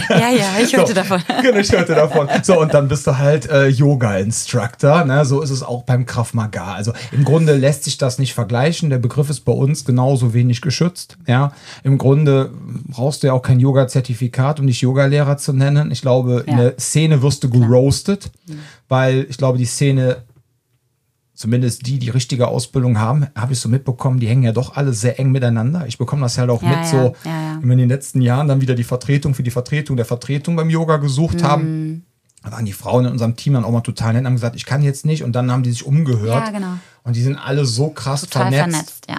ja, ja ich hörte so, davon. Genau, ich hörte davon. So, und dann bist du halt äh, Yoga-Instructor. Ne? So ist es auch beim Krav Maga. Also im Grunde lässt sich das nicht vergleichen. Der Begriff ist bei uns genauso wenig geschützt. Ja, im Grunde brauchst du ja auch kein Yoga-Zertifikat, um dich Yogalehrer zu nennen nennen. Ich glaube, ja. in der Szene wirst du geroastet, mhm. weil ich glaube, die Szene, zumindest die, die richtige Ausbildung haben, habe ich so mitbekommen, die hängen ja doch alle sehr eng miteinander. Ich bekomme das halt auch ja, mit, ja, so, wenn wir in den letzten Jahren dann wieder die Vertretung für die Vertretung der Vertretung beim Yoga gesucht mhm. haben. Da waren die Frauen in unserem Team dann auch mal total nett und haben gesagt, ich kann jetzt nicht. Und dann haben die sich umgehört. Ja, genau. Und die sind alle so krass total vernetzt. vernetzt ja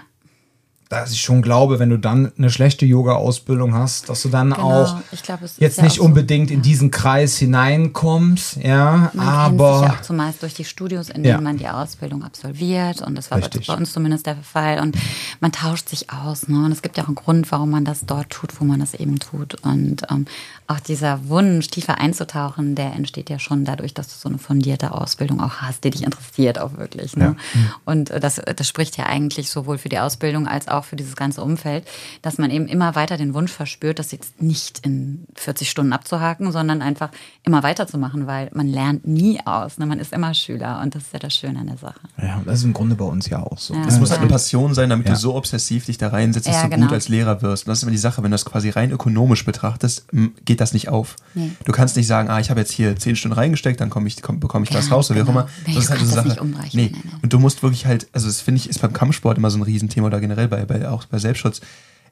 dass ich schon glaube, wenn du dann eine schlechte Yoga-Ausbildung hast, dass du dann genau. auch glaub, jetzt ja nicht unbedingt so. in diesen Kreis hineinkommst, ja, man aber kennt sich ja auch zumeist durch die Studios, in denen ja. man die Ausbildung absolviert und das war Richtig. bei uns zumindest der Fall und man tauscht sich aus, ne? Und es gibt ja auch einen Grund, warum man das dort tut, wo man das eben tut und ähm, auch dieser Wunsch, tiefer einzutauchen, der entsteht ja schon dadurch, dass du so eine fundierte Ausbildung auch hast, die dich interessiert auch wirklich. Ne? Ja. Und äh, das, das spricht ja eigentlich sowohl für die Ausbildung als auch für dieses ganze Umfeld, dass man eben immer weiter den Wunsch verspürt, das jetzt nicht in 40 Stunden abzuhaken, sondern einfach immer weiterzumachen, weil man lernt nie aus. Ne? Man ist immer Schüler und das ist ja das Schöne an der Sache. Ja, das ist im Grunde bei uns ja auch so. Ja, das muss eine Passion sein, damit ja. du so obsessiv dich da reinsetzt, dass ja, du genau. gut als Lehrer wirst. Und das ist immer die Sache, wenn du das quasi rein ökonomisch betrachtest, geht das nicht auf. Nee. Du kannst nicht sagen, ah, ich habe jetzt hier 10 Stunden reingesteckt, dann ich, komm, bekomme ich was raus oder genau. wie auch genau. immer. Nee, das ist halt so Sache. Nee. Und du musst wirklich halt, also das finde ich, ist beim Kampfsport immer so ein Riesenthema oder generell bei, bei, auch bei Selbstschutz.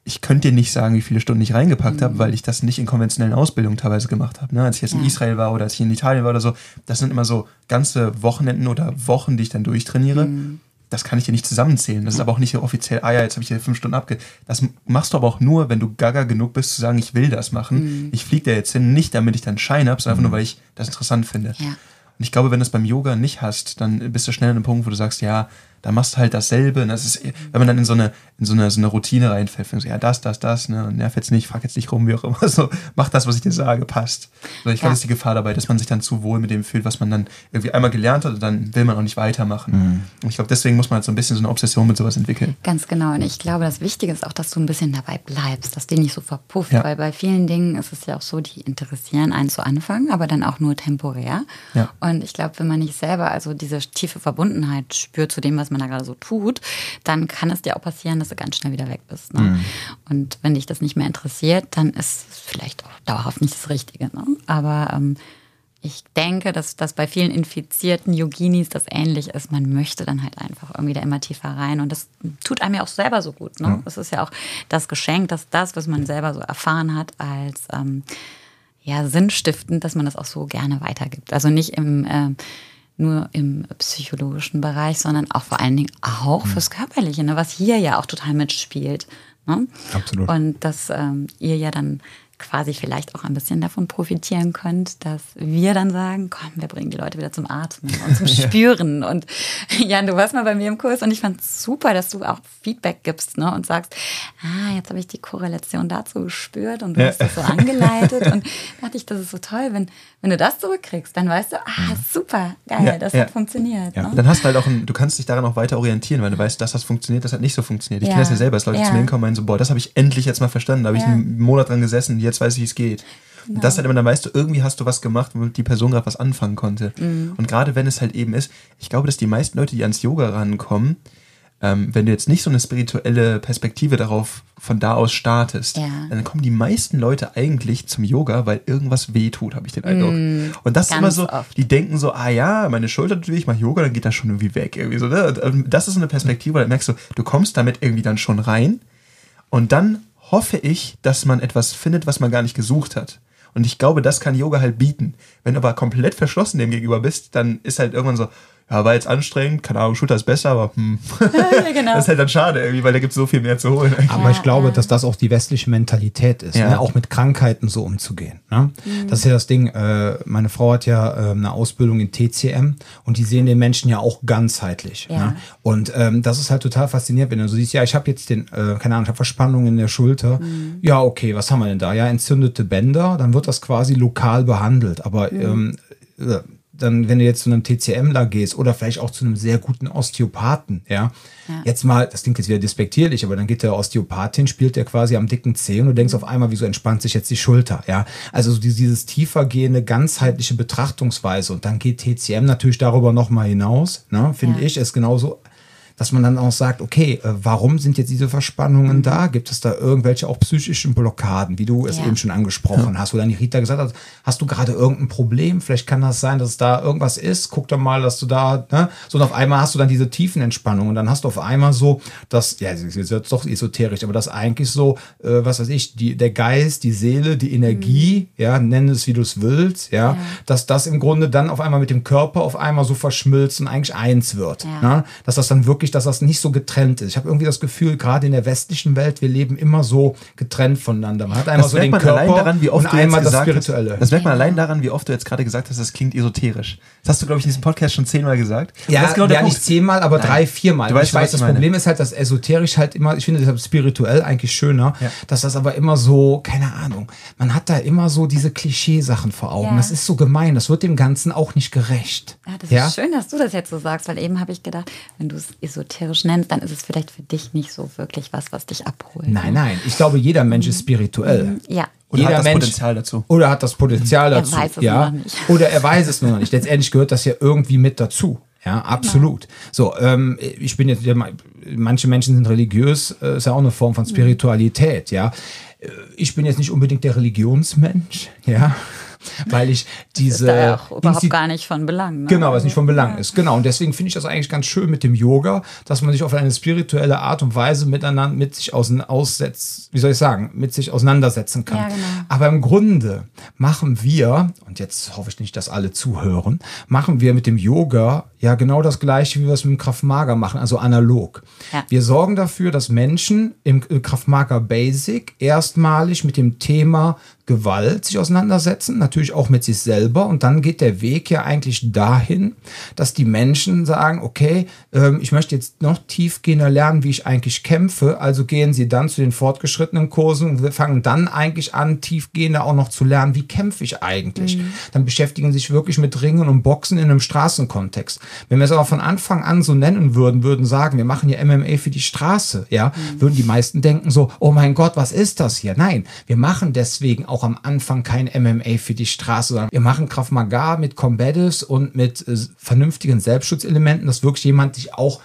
Ich könnte dir nicht sagen, wie viele Stunden ich reingepackt mhm. habe, weil ich das nicht in konventionellen Ausbildungen teilweise gemacht habe. Ne? Als ich jetzt ja. in Israel war oder als ich in Italien war oder so, das sind immer so ganze Wochenenden oder Wochen, die ich dann durchtrainiere. Mhm. Das kann ich dir nicht zusammenzählen. Das ist aber auch nicht offiziell, ah ja, jetzt habe ich hier fünf Stunden abge. Das machst du aber auch nur, wenn du gaga genug bist, zu sagen, ich will das machen. Mhm. Ich fliege da jetzt hin, nicht damit ich dann Schein habe, sondern einfach nur, mhm. weil ich das interessant finde. Ja. Und ich glaube, wenn du es beim Yoga nicht hast, dann bist du schnell an einem Punkt, wo du sagst, ja, da machst du halt dasselbe. Und das ist, wenn man dann in so eine, in so eine, so eine Routine reinfällt, so, ja, das, das, das, ne, und nerv jetzt nicht, frag jetzt nicht rum, wie auch immer, so, mach das, was ich dir sage, passt. So, ich glaube, das ist die Gefahr dabei, dass man sich dann zu wohl mit dem fühlt, was man dann irgendwie einmal gelernt hat, und dann will man auch nicht weitermachen. Mhm. Und ich glaube, deswegen muss man halt so ein bisschen so eine Obsession mit sowas entwickeln. Ganz genau. Und ich glaube, das Wichtige ist auch, dass du ein bisschen dabei bleibst, dass die nicht so verpufft, ja. weil bei vielen Dingen ist es ja auch so, die interessieren einen zu Anfang, aber dann auch nur temporär. Ja. Und ich glaube, wenn man nicht selber also diese tiefe Verbundenheit spürt zu dem, was man da gerade so tut, dann kann es dir auch passieren, dass du ganz schnell wieder weg bist. Ne? Mhm. Und wenn dich das nicht mehr interessiert, dann ist es vielleicht auch dauerhaft nicht das Richtige. Ne? Aber ähm, ich denke, dass das bei vielen infizierten Yoginis das ähnlich ist. Man möchte dann halt einfach irgendwie da immer tiefer rein. Und das tut einem ja auch selber so gut. Ne? Es ist ja auch das Geschenk, dass das, was man selber so erfahren hat, als ähm, ja, sinnstiftend, dass man das auch so gerne weitergibt. Also nicht im äh, nur im psychologischen Bereich, sondern auch vor allen Dingen auch mhm. fürs Körperliche, ne, was hier ja auch total mitspielt. Ne? Absolut. Und dass ähm, ihr ja dann quasi vielleicht auch ein bisschen davon profitieren könnt, dass wir dann sagen, komm, wir bringen die Leute wieder zum Atmen und zum Spüren. Und Jan, du warst mal bei mir im Kurs und ich fand es super, dass du auch Feedback gibst ne, und sagst, ah, jetzt habe ich die Korrelation dazu gespürt und du ja. hast das so angeleitet. und dachte ich, das ist so toll, wenn, wenn du das zurückkriegst, dann weißt du, ah, super, geil, ja, das ja. hat funktioniert. Ne? Dann hast du halt auch, ein, du kannst dich daran auch weiter orientieren, weil du weißt, dass das funktioniert, das hat nicht so funktioniert. Ich kenne das ja selber, dass Leute zu mir kommen und meinen so, boah, das habe ich endlich jetzt mal verstanden, da habe ich einen Monat dran gesessen, jetzt weiß ich, wie es geht. Genau. Das halt immer, dann weißt du, irgendwie hast du was gemacht, womit die Person gerade was anfangen konnte. Mhm. Und gerade wenn es halt eben ist, ich glaube, dass die meisten Leute, die ans Yoga rankommen, ähm, wenn du jetzt nicht so eine spirituelle Perspektive darauf von da aus startest, ja. dann kommen die meisten Leute eigentlich zum Yoga, weil irgendwas wehtut, habe ich den Eindruck. Mm, und das ist immer so, oft. die denken so, ah ja, meine Schulter tut weh, ich mache Yoga, dann geht das schon irgendwie weg. Irgendwie so, ne? Und das ist so eine Perspektive, da merkst du, du kommst damit irgendwie dann schon rein und dann hoffe ich, dass man etwas findet, was man gar nicht gesucht hat. Und ich glaube, das kann Yoga halt bieten. Wenn du aber komplett verschlossen dem gegenüber bist, dann ist halt irgendwann so, ja, war jetzt anstrengend, keine Ahnung, Schulter ist besser, aber hm. Ja, genau. das ist halt dann schade irgendwie, weil da gibt es so viel mehr zu holen. Aber ja, ich glaube, ja. dass das auch die westliche Mentalität ist, ne? auch mit Krankheiten so umzugehen. Ne? Mhm. Das ist ja das Ding, äh, meine Frau hat ja äh, eine Ausbildung in TCM und die sehen den Menschen ja auch ganzheitlich. Ne? Und ähm, das ist halt total faszinierend, wenn du so siehst, ja, ich habe jetzt den, äh, keine Ahnung, ich habe Verspannung in der Schulter. Mhm. Ja, okay, was haben wir denn da? Ja, entzündete Bänder, dann wird das quasi lokal behandelt. Aber mhm. ähm, äh, dann, wenn du jetzt zu einem TCMler gehst oder vielleicht auch zu einem sehr guten Osteopathen, ja, ja. jetzt mal, das klingt jetzt wieder despektierlich, aber dann geht der Osteopathin, spielt der quasi am dicken Zeh und du denkst auf einmal, wieso entspannt sich jetzt die Schulter, ja. Also so dieses tiefergehende, ganzheitliche Betrachtungsweise und dann geht TCM natürlich darüber nochmal hinaus, ne, finde ja. ich, ist genauso dass man dann auch sagt, okay, äh, warum sind jetzt diese Verspannungen da? Gibt es da irgendwelche auch psychischen Blockaden, wie du es ja. eben schon angesprochen ja. hast, wo dann die Rita gesagt hat, hast du gerade irgendein Problem? Vielleicht kann das sein, dass da irgendwas ist. Guck doch mal, dass du da, ne? So und auf einmal hast du dann diese tiefen Entspannungen und dann hast du auf einmal so, das, ja, jetzt doch esoterisch, aber das eigentlich so, äh, was weiß ich, die, der Geist, die Seele, die Energie, mhm. ja, nenn es wie du es willst, ja, ja, dass das im Grunde dann auf einmal mit dem Körper auf einmal so verschmilzt und eigentlich eins wird. Ne? Dass das dann wirklich wirklich, dass das nicht so getrennt ist. Ich habe irgendwie das Gefühl, gerade in der westlichen Welt, wir leben immer so getrennt voneinander. Man hat einmal das so den Körper daran, wie oft und einmal das Spirituelle. Hast, das merkt man allein daran, wie oft du jetzt gerade gesagt hast, das klingt esoterisch. Das hast du, glaube ich, in diesem Podcast schon zehnmal gesagt. Ja, genau ja nicht zehnmal, aber Nein. drei, viermal. Du weißt, ich weiß, das Problem ist halt, dass esoterisch halt immer, ich finde deshalb spirituell eigentlich schöner, ja. dass das aber immer so, keine Ahnung, man hat da immer so diese Klischeesachen vor Augen. Ja. Das ist so gemein, das wird dem Ganzen auch nicht gerecht. Ja, das ist schön, dass du das jetzt so sagst, weil eben habe ich gedacht, wenn du es esoterisch nennst, dann ist es vielleicht für dich nicht so wirklich was, was dich abholt. Nein, nein. Ich glaube, jeder Mensch ist spirituell. Mhm. Ja. Oder jeder hat das Mensch, Potenzial dazu. Oder hat das Potenzial dazu. Er weiß es ja. noch nicht. Oder er weiß es nur noch nicht. Letztendlich gehört das ja irgendwie mit dazu. Ja, absolut. Genau. So, ähm, ich bin jetzt, manche Menschen sind religiös, äh, ist ja auch eine Form von Spiritualität, ja. Äh, ich bin jetzt nicht unbedingt der Religionsmensch, ja weil ich diese. Das ist da auch überhaupt gar nicht von Belang. Ne? Genau, was nicht von Belang ja. ist. Genau. Und deswegen finde ich das eigentlich ganz schön mit dem Yoga, dass man sich auf eine spirituelle Art und Weise miteinander, mit sich aussetzt, wie soll ich sagen, mit sich auseinandersetzen kann. Ja, genau. Aber im Grunde machen wir, und jetzt hoffe ich nicht, dass alle zuhören, machen wir mit dem Yoga ja genau das gleiche, wie wir es mit dem Kraftmager machen, also analog. Ja. Wir sorgen dafür, dass Menschen im Kraftmager Basic erstmalig mit dem Thema Gewalt sich auseinandersetzen, natürlich auch mit sich selber. Und dann geht der Weg ja eigentlich dahin, dass die Menschen sagen, okay, ähm, ich möchte jetzt noch tiefgehender lernen, wie ich eigentlich kämpfe. Also gehen sie dann zu den fortgeschrittenen Kursen und wir fangen dann eigentlich an, tiefgehender auch noch zu lernen, wie kämpfe ich eigentlich. Mhm. Dann beschäftigen sie sich wirklich mit Ringen und Boxen in einem Straßenkontext. Wenn wir es aber von Anfang an so nennen würden, würden sagen, wir machen hier MMA für die Straße, ja, mhm. würden die meisten denken so, oh mein Gott, was ist das hier? Nein, wir machen deswegen auch auch am Anfang kein MMA für die Straße, sondern wir machen Krav Maga mit Combatives und mit äh, vernünftigen Selbstschutzelementen, dass wirklich jemand sich auch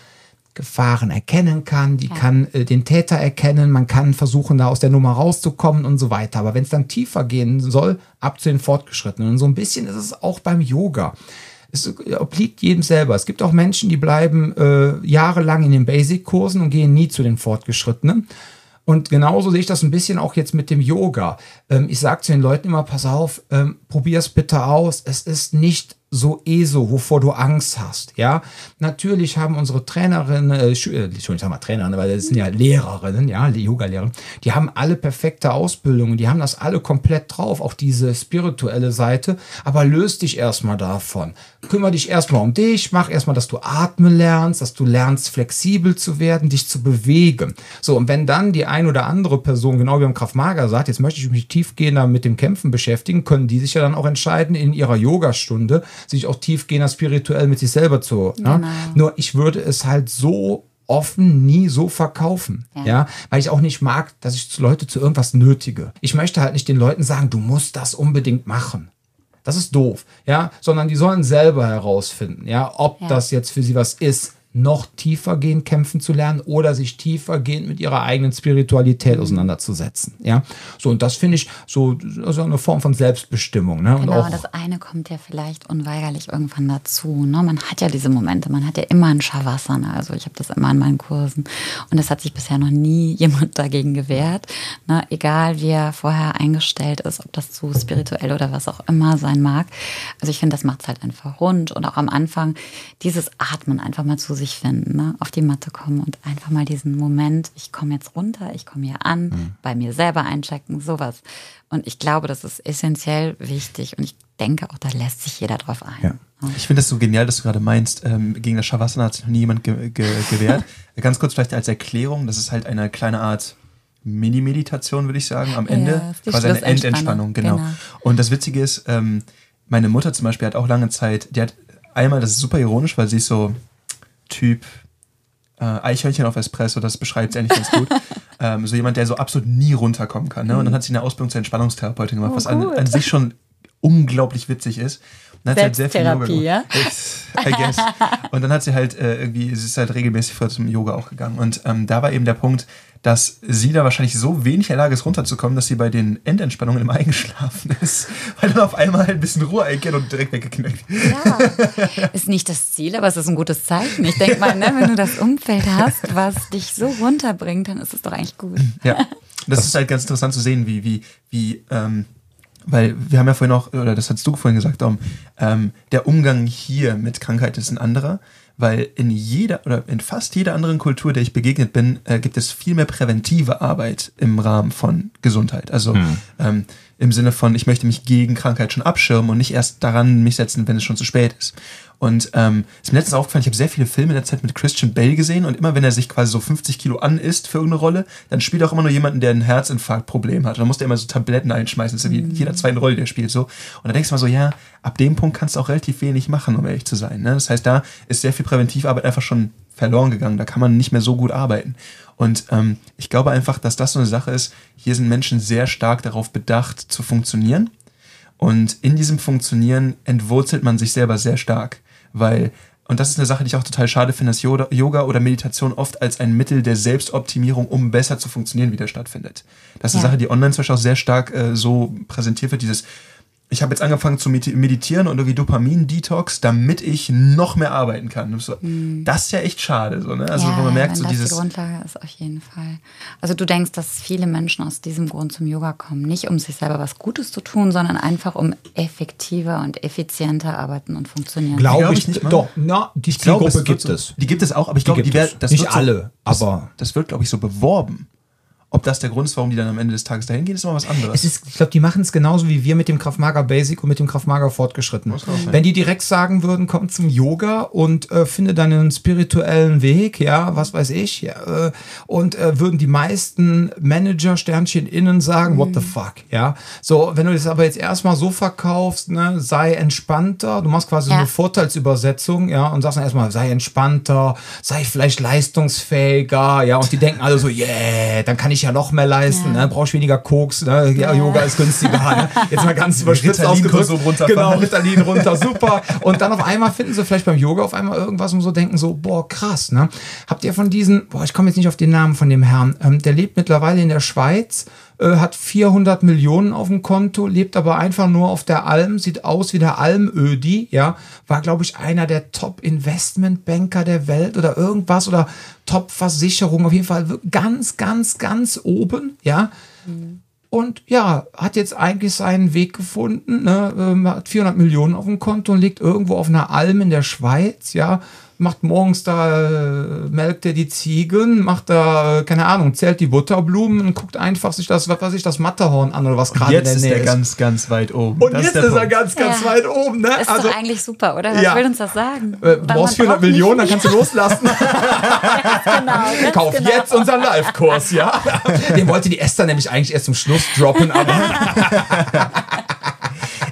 Gefahren erkennen kann, die ja. kann äh, den Täter erkennen, man kann versuchen, da aus der Nummer rauszukommen und so weiter. Aber wenn es dann tiefer gehen soll, ab zu den Fortgeschrittenen. Und so ein bisschen ist es auch beim Yoga. Es obliegt jedem selber. Es gibt auch Menschen, die bleiben äh, jahrelang in den Basic-Kursen und gehen nie zu den Fortgeschrittenen. Und genauso sehe ich das ein bisschen auch jetzt mit dem Yoga. Ähm, ich sage zu den Leuten immer, pass auf, ähm, probier es bitte aus. Es ist nicht so ESO, wovor du Angst hast. Ja, natürlich haben unsere Trainerinnen, äh, äh ich sag mal Trainerinnen, weil das sind ja Lehrerinnen, ja, Yoga-Lehrerinnen, die haben alle perfekte Ausbildungen, die haben das alle komplett drauf, auch diese spirituelle Seite. Aber löst dich erstmal davon. Kümmer dich erstmal um dich, mach erstmal, dass du atmen lernst, dass du lernst, flexibel zu werden, dich zu bewegen. So, und wenn dann die ein oder andere Person, genau wie im Kraftmager sagt, jetzt möchte ich mich tiefgehender mit dem Kämpfen beschäftigen, können die sich ja dann auch entscheiden, in ihrer Yogastunde sich auch tiefgehender spirituell mit sich selber zu. Ne? Genau. Ne? Nur ich würde es halt so offen nie so verkaufen. Ja. ja. weil ich auch nicht mag, dass ich Leute zu irgendwas nötige. Ich möchte halt nicht den Leuten sagen, du musst das unbedingt machen. Das ist doof, ja, sondern die sollen selber herausfinden, ja, ob ja. das jetzt für sie was ist noch tiefer gehen, kämpfen zu lernen oder sich tiefer gehen mit ihrer eigenen Spiritualität auseinanderzusetzen. Ja, so und das finde ich so, so eine Form von Selbstbestimmung. Ne? Genau, und auch, das eine kommt ja vielleicht unweigerlich irgendwann dazu. Ne? Man hat ja diese Momente, man hat ja immer ein Shavasana. Also ich habe das immer in meinen Kursen und es hat sich bisher noch nie jemand dagegen gewehrt. Ne? Egal wie er vorher eingestellt ist, ob das zu spirituell oder was auch immer sein mag. Also ich finde, das macht es halt einfach rund und auch am Anfang dieses Atmen einfach mal zu sich sich finden, ne? auf die Matte kommen und einfach mal diesen Moment, ich komme jetzt runter, ich komme hier an, mhm. bei mir selber einchecken, sowas. Und ich glaube, das ist essentiell wichtig und ich denke auch, da lässt sich jeder drauf ein. Ja. Ich finde das so genial, dass du gerade meinst, ähm, gegen das Shavasana hat sich noch nie jemand ge ge gewehrt. Ganz kurz vielleicht als Erklärung, das ist halt eine kleine Art Mini-Meditation, würde ich sagen, am Ende. Ja, quasi eine Endentspannung, genau. genau. Und das Witzige ist, ähm, meine Mutter zum Beispiel hat auch lange Zeit, die hat einmal, das ist super ironisch, weil sie ist so Typ äh, Eichhörnchen auf Espresso, das beschreibt es eigentlich ganz gut. ähm, so jemand, der so absolut nie runterkommen kann. Ne? Und dann hat sie eine Ausbildung zur Entspannungstherapeutin gemacht, oh, was an, an, sich schon unglaublich witzig ist. Und dann hat sie halt sehr viel Yoga gemacht. I guess. Und dann hat sie halt äh, irgendwie, sie ist halt regelmäßig vor zum Yoga auch gegangen. Und ähm, da war eben der Punkt, dass sie da wahrscheinlich so wenig in der Lage ist, runterzukommen, dass sie bei den Endentspannungen immer eingeschlafen ist, weil dann auf einmal ein bisschen Ruhe einkehrt und direkt weggeknickt. Ja, ist nicht das Ziel, aber es ist ein gutes Zeichen. Ich denke mal, ne, wenn du das Umfeld hast, was dich so runterbringt, dann ist es doch eigentlich gut. Ja, das ist halt ganz interessant zu sehen, wie, wie, wie, ähm, weil wir haben ja vorhin auch, oder das hast du vorhin gesagt, Dom, ähm, der Umgang hier mit Krankheit ist ein anderer weil in jeder oder in fast jeder anderen Kultur, der ich begegnet bin, äh, gibt es viel mehr präventive Arbeit im Rahmen von Gesundheit. Also hm. ähm, im Sinne von, ich möchte mich gegen Krankheit schon abschirmen und nicht erst daran mich setzen, wenn es schon zu spät ist. Und ähm, ist mir letztens aufgefallen, ich habe sehr viele Filme in der Zeit mit Christian Bale gesehen und immer wenn er sich quasi so 50 Kilo an isst für irgendeine Rolle, dann spielt er auch immer nur jemanden, der ein Herzinfarktproblem hat. Und dann muss er immer so Tabletten einschmeißen. Das ist wie mhm. jeder zweite Rolle, der spielt so. Und dann denkst du mal so, ja, ab dem Punkt kannst du auch relativ wenig machen, um ehrlich zu sein. Ne? Das heißt, da ist sehr viel Präventivarbeit einfach schon verloren gegangen. Da kann man nicht mehr so gut arbeiten. Und ähm, ich glaube einfach, dass das so eine Sache ist. Hier sind Menschen sehr stark darauf bedacht, zu funktionieren. Und in diesem Funktionieren entwurzelt man sich selber sehr stark weil, und das ist eine Sache, die ich auch total schade finde, dass Yoga oder Meditation oft als ein Mittel der Selbstoptimierung, um besser zu funktionieren, wieder stattfindet. Das ist ja. eine Sache, die online zum Beispiel auch sehr stark äh, so präsentiert wird, dieses ich habe jetzt angefangen zu meditieren und irgendwie Dopamin-Detox, damit ich noch mehr arbeiten kann. So, mhm. Das ist ja echt schade. So, ne? Also, ja, wo man merkt, so dieses. Die Grundlage ist auf jeden Fall. Also, du denkst, dass viele Menschen aus diesem Grund zum Yoga kommen. Nicht, um sich selber was Gutes zu tun, sondern einfach, um effektiver und effizienter arbeiten und funktionieren Glaube glaub ich nicht. Mal. Doch, na, die ich glaube, Gruppe gibt es. Die gibt es auch, aber ich glaube, die, die das nicht alle, so, aber. Das, das wird, glaube ich, so beworben. Ob das der Grund ist, warum die dann am Ende des Tages dahin gehen, ist immer was anderes. Es ist, ich glaube, die machen es genauso wie wir mit dem Kraftmager Basic und mit dem Kraftmager fortgeschritten. Wenn die direkt sagen würden, komm zum Yoga und äh, finde deinen spirituellen Weg, ja, was weiß ich, ja, äh, und äh, würden die meisten Manager Sternchen innen sagen, mhm. what the mhm. fuck, ja. So, wenn du das aber jetzt erstmal so verkaufst, ne, sei entspannter, du machst quasi ja. eine Vorteilsübersetzung, ja, und sagst dann erstmal, sei entspannter, sei vielleicht leistungsfähiger, ja, und die denken alle so, yeah, dann kann ich ja noch mehr leisten, ja. ne? brauche ich weniger Koks, ne? ja, Yoga ist günstiger. ne? Jetzt mal ganz überspitzt ausgedrückt. Genau, Ritalin runter, super. Und dann auf einmal finden sie vielleicht beim Yoga auf einmal irgendwas und so denken so, boah, krass. Ne? Habt ihr von diesen, boah, ich komme jetzt nicht auf den Namen von dem Herrn, ähm, der lebt mittlerweile in der Schweiz hat 400 Millionen auf dem Konto, lebt aber einfach nur auf der Alm, sieht aus wie der Almödi, ja, war, glaube ich, einer der Top-Investmentbanker der Welt oder irgendwas oder Top-Versicherung, auf jeden Fall ganz, ganz, ganz oben, ja. Mhm. und ja, hat jetzt eigentlich seinen Weg gefunden, ne? ähm, hat 400 Millionen auf dem Konto und liegt irgendwo auf einer Alm in der Schweiz, ja, macht morgens da, äh, melkt er die Ziegen, macht da, äh, keine Ahnung, zählt die Butterblumen und guckt einfach sich das, was weiß ich, das Matterhorn an oder was gerade in Jetzt der ist Nähe er ist. ganz, ganz weit oben. und Das jetzt der ist er ganz, ganz Ja. weit oben, ne? Ist also, doch eigentlich super, oder? Was ja. will uns das sagen? äh, du brauchst man 400 nicht Millionen, dann kannst du loslassen. genau, Kauf genau. jetzt unseren Live-Kurs, ja? Den wollte die Esther nämlich eigentlich erst zum Schluss droppen, aber